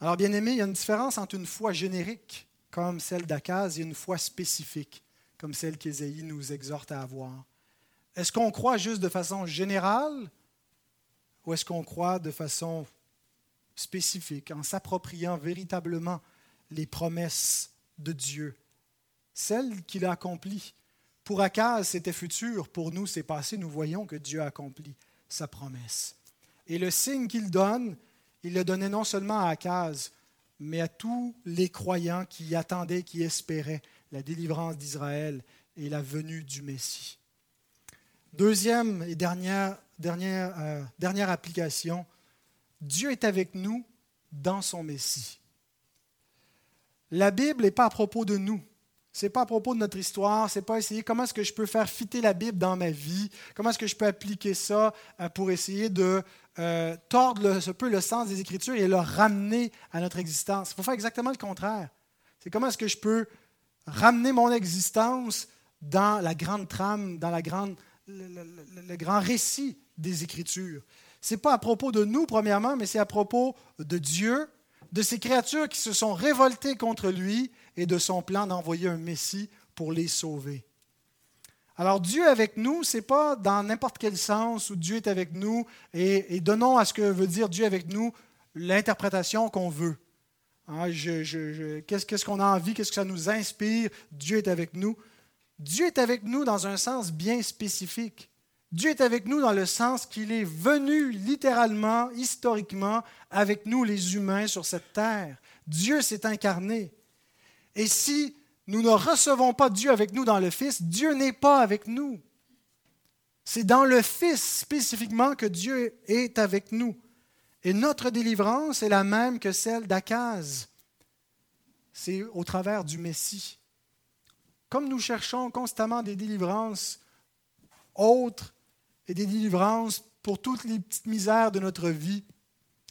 Alors, bien aimé, il y a une différence entre une foi générique, comme celle d'Akaz, et une foi spécifique, comme celle qu'Ésaïe nous exhorte à avoir. Est-ce qu'on croit juste de façon générale ou est-ce qu'on croit de façon spécifique, en s'appropriant véritablement les promesses de Dieu, celles qu'il a accomplies Pour Akaz, c'était futur, pour nous, c'est passé, nous voyons que Dieu a accompli sa promesse. Et le signe qu'il donne, il le donnait non seulement à Akaz, mais à tous les croyants qui attendaient, qui espéraient la délivrance d'Israël et la venue du Messie. Deuxième et euh, dernière application, Dieu est avec nous dans son Messie. La Bible n'est pas à propos de nous. Ce n'est pas à propos de notre histoire, c'est pas essayer comment est-ce que je peux faire fitter la Bible dans ma vie, comment est-ce que je peux appliquer ça euh, pour essayer de euh, tordre un peu le sens des Écritures et le ramener à notre existence? Il faut faire exactement le contraire. C'est comment est-ce que je peux ramener mon existence dans la grande trame, dans la grande le, grand récit des Écritures. Ce n'est pas à propos de nous, premièrement, mais c'est à propos de Dieu, de ces créatures qui se sont révoltées contre lui et de son plan d'envoyer un Messie pour les sauver. Alors Dieu avec nous, ce n'est pas dans n'importe quel sens où Dieu est avec nous et, donnons à ce que veut dire Dieu avec nous l'interprétation qu'on veut. Hein, qu'est-ce qu'on a envie, qu'est-ce que ça nous inspire, Dieu est avec nous. Dieu est avec nous dans un sens bien spécifique. Dieu est avec nous dans le sens qu'il est venu littéralement, historiquement, avec nous les humains sur cette terre. Dieu s'est incarné. Et si nous ne recevons pas Dieu avec nous dans le Fils, Dieu n'est pas avec nous. C'est dans le Fils spécifiquement que Dieu est avec nous. Et notre délivrance est la même que celle d'Akaz. C'est au travers du Messie. Comme nous cherchons constamment des délivrances autres et des délivrances pour toutes les petites misères de notre vie,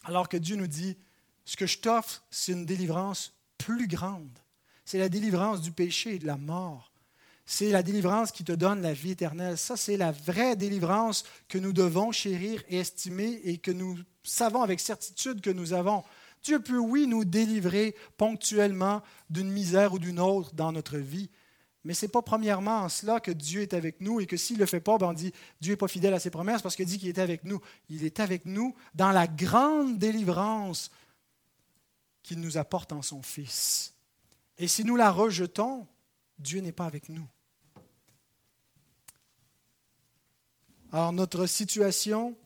alors que Dieu nous dit, ce que je t'offre, c'est une délivrance plus grande. C'est la délivrance du péché et de la mort. C'est la délivrance qui te donne la vie éternelle. Ça, c'est la vraie délivrance que nous devons chérir et estimer et que nous savons avec certitude que nous avons. Dieu peut, oui, nous délivrer ponctuellement d'une misère ou d'une autre dans notre vie, mais ce n'est pas premièrement en cela que Dieu est avec nous et que s'il ne le fait pas, ben on dit Dieu n'est pas fidèle à ses promesses parce qu'il dit qu'il est avec nous. Il est avec nous dans la grande délivrance qu'il nous apporte en son Fils. Et si nous la rejetons, Dieu n'est pas avec nous. Alors notre situation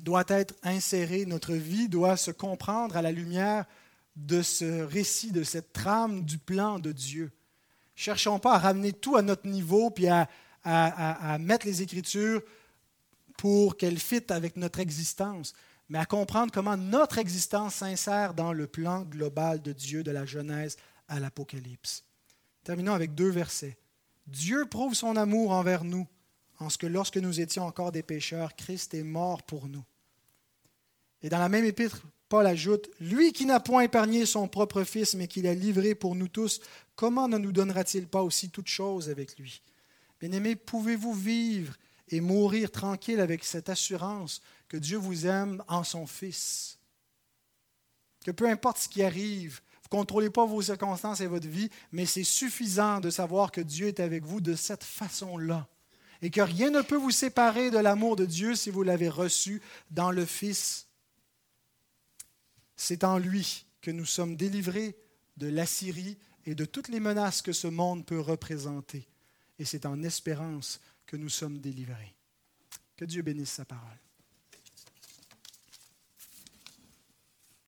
doit être insérée, notre vie doit se comprendre à la lumière de ce récit, de cette trame du plan de Dieu. Cherchons pas à ramener tout à notre niveau puis à, mettre les Écritures pour qu'elles fitent avec notre existence, mais à comprendre comment notre existence s'insère dans le plan global de Dieu de la Genèse à l'Apocalypse. Terminons avec deux versets. Dieu prouve son amour envers nous en ce que lorsque nous étions encore des pécheurs, Christ est mort pour nous. Et dans la même épître, Paul ajoute, Lui qui n'a point épargné son propre Fils, mais qui l'a livré pour nous tous, comment ne nous donnera-t-il pas aussi toutes choses avec lui? Bien-aimés, pouvez-vous vivre et mourir tranquille avec cette assurance que Dieu vous aime en son Fils? Que peu importe ce qui arrive, ne contrôlez pas vos circonstances et votre vie, mais c'est suffisant de savoir que Dieu est avec vous de cette façon-là. Et que rien ne peut vous séparer de l'amour de Dieu si vous l'avez reçu dans le Fils. C'est en lui que nous sommes délivrés de l'Assyrie et de toutes les menaces que ce monde peut représenter. Et c'est en espérance que nous sommes délivrés. Que Dieu bénisse sa parole.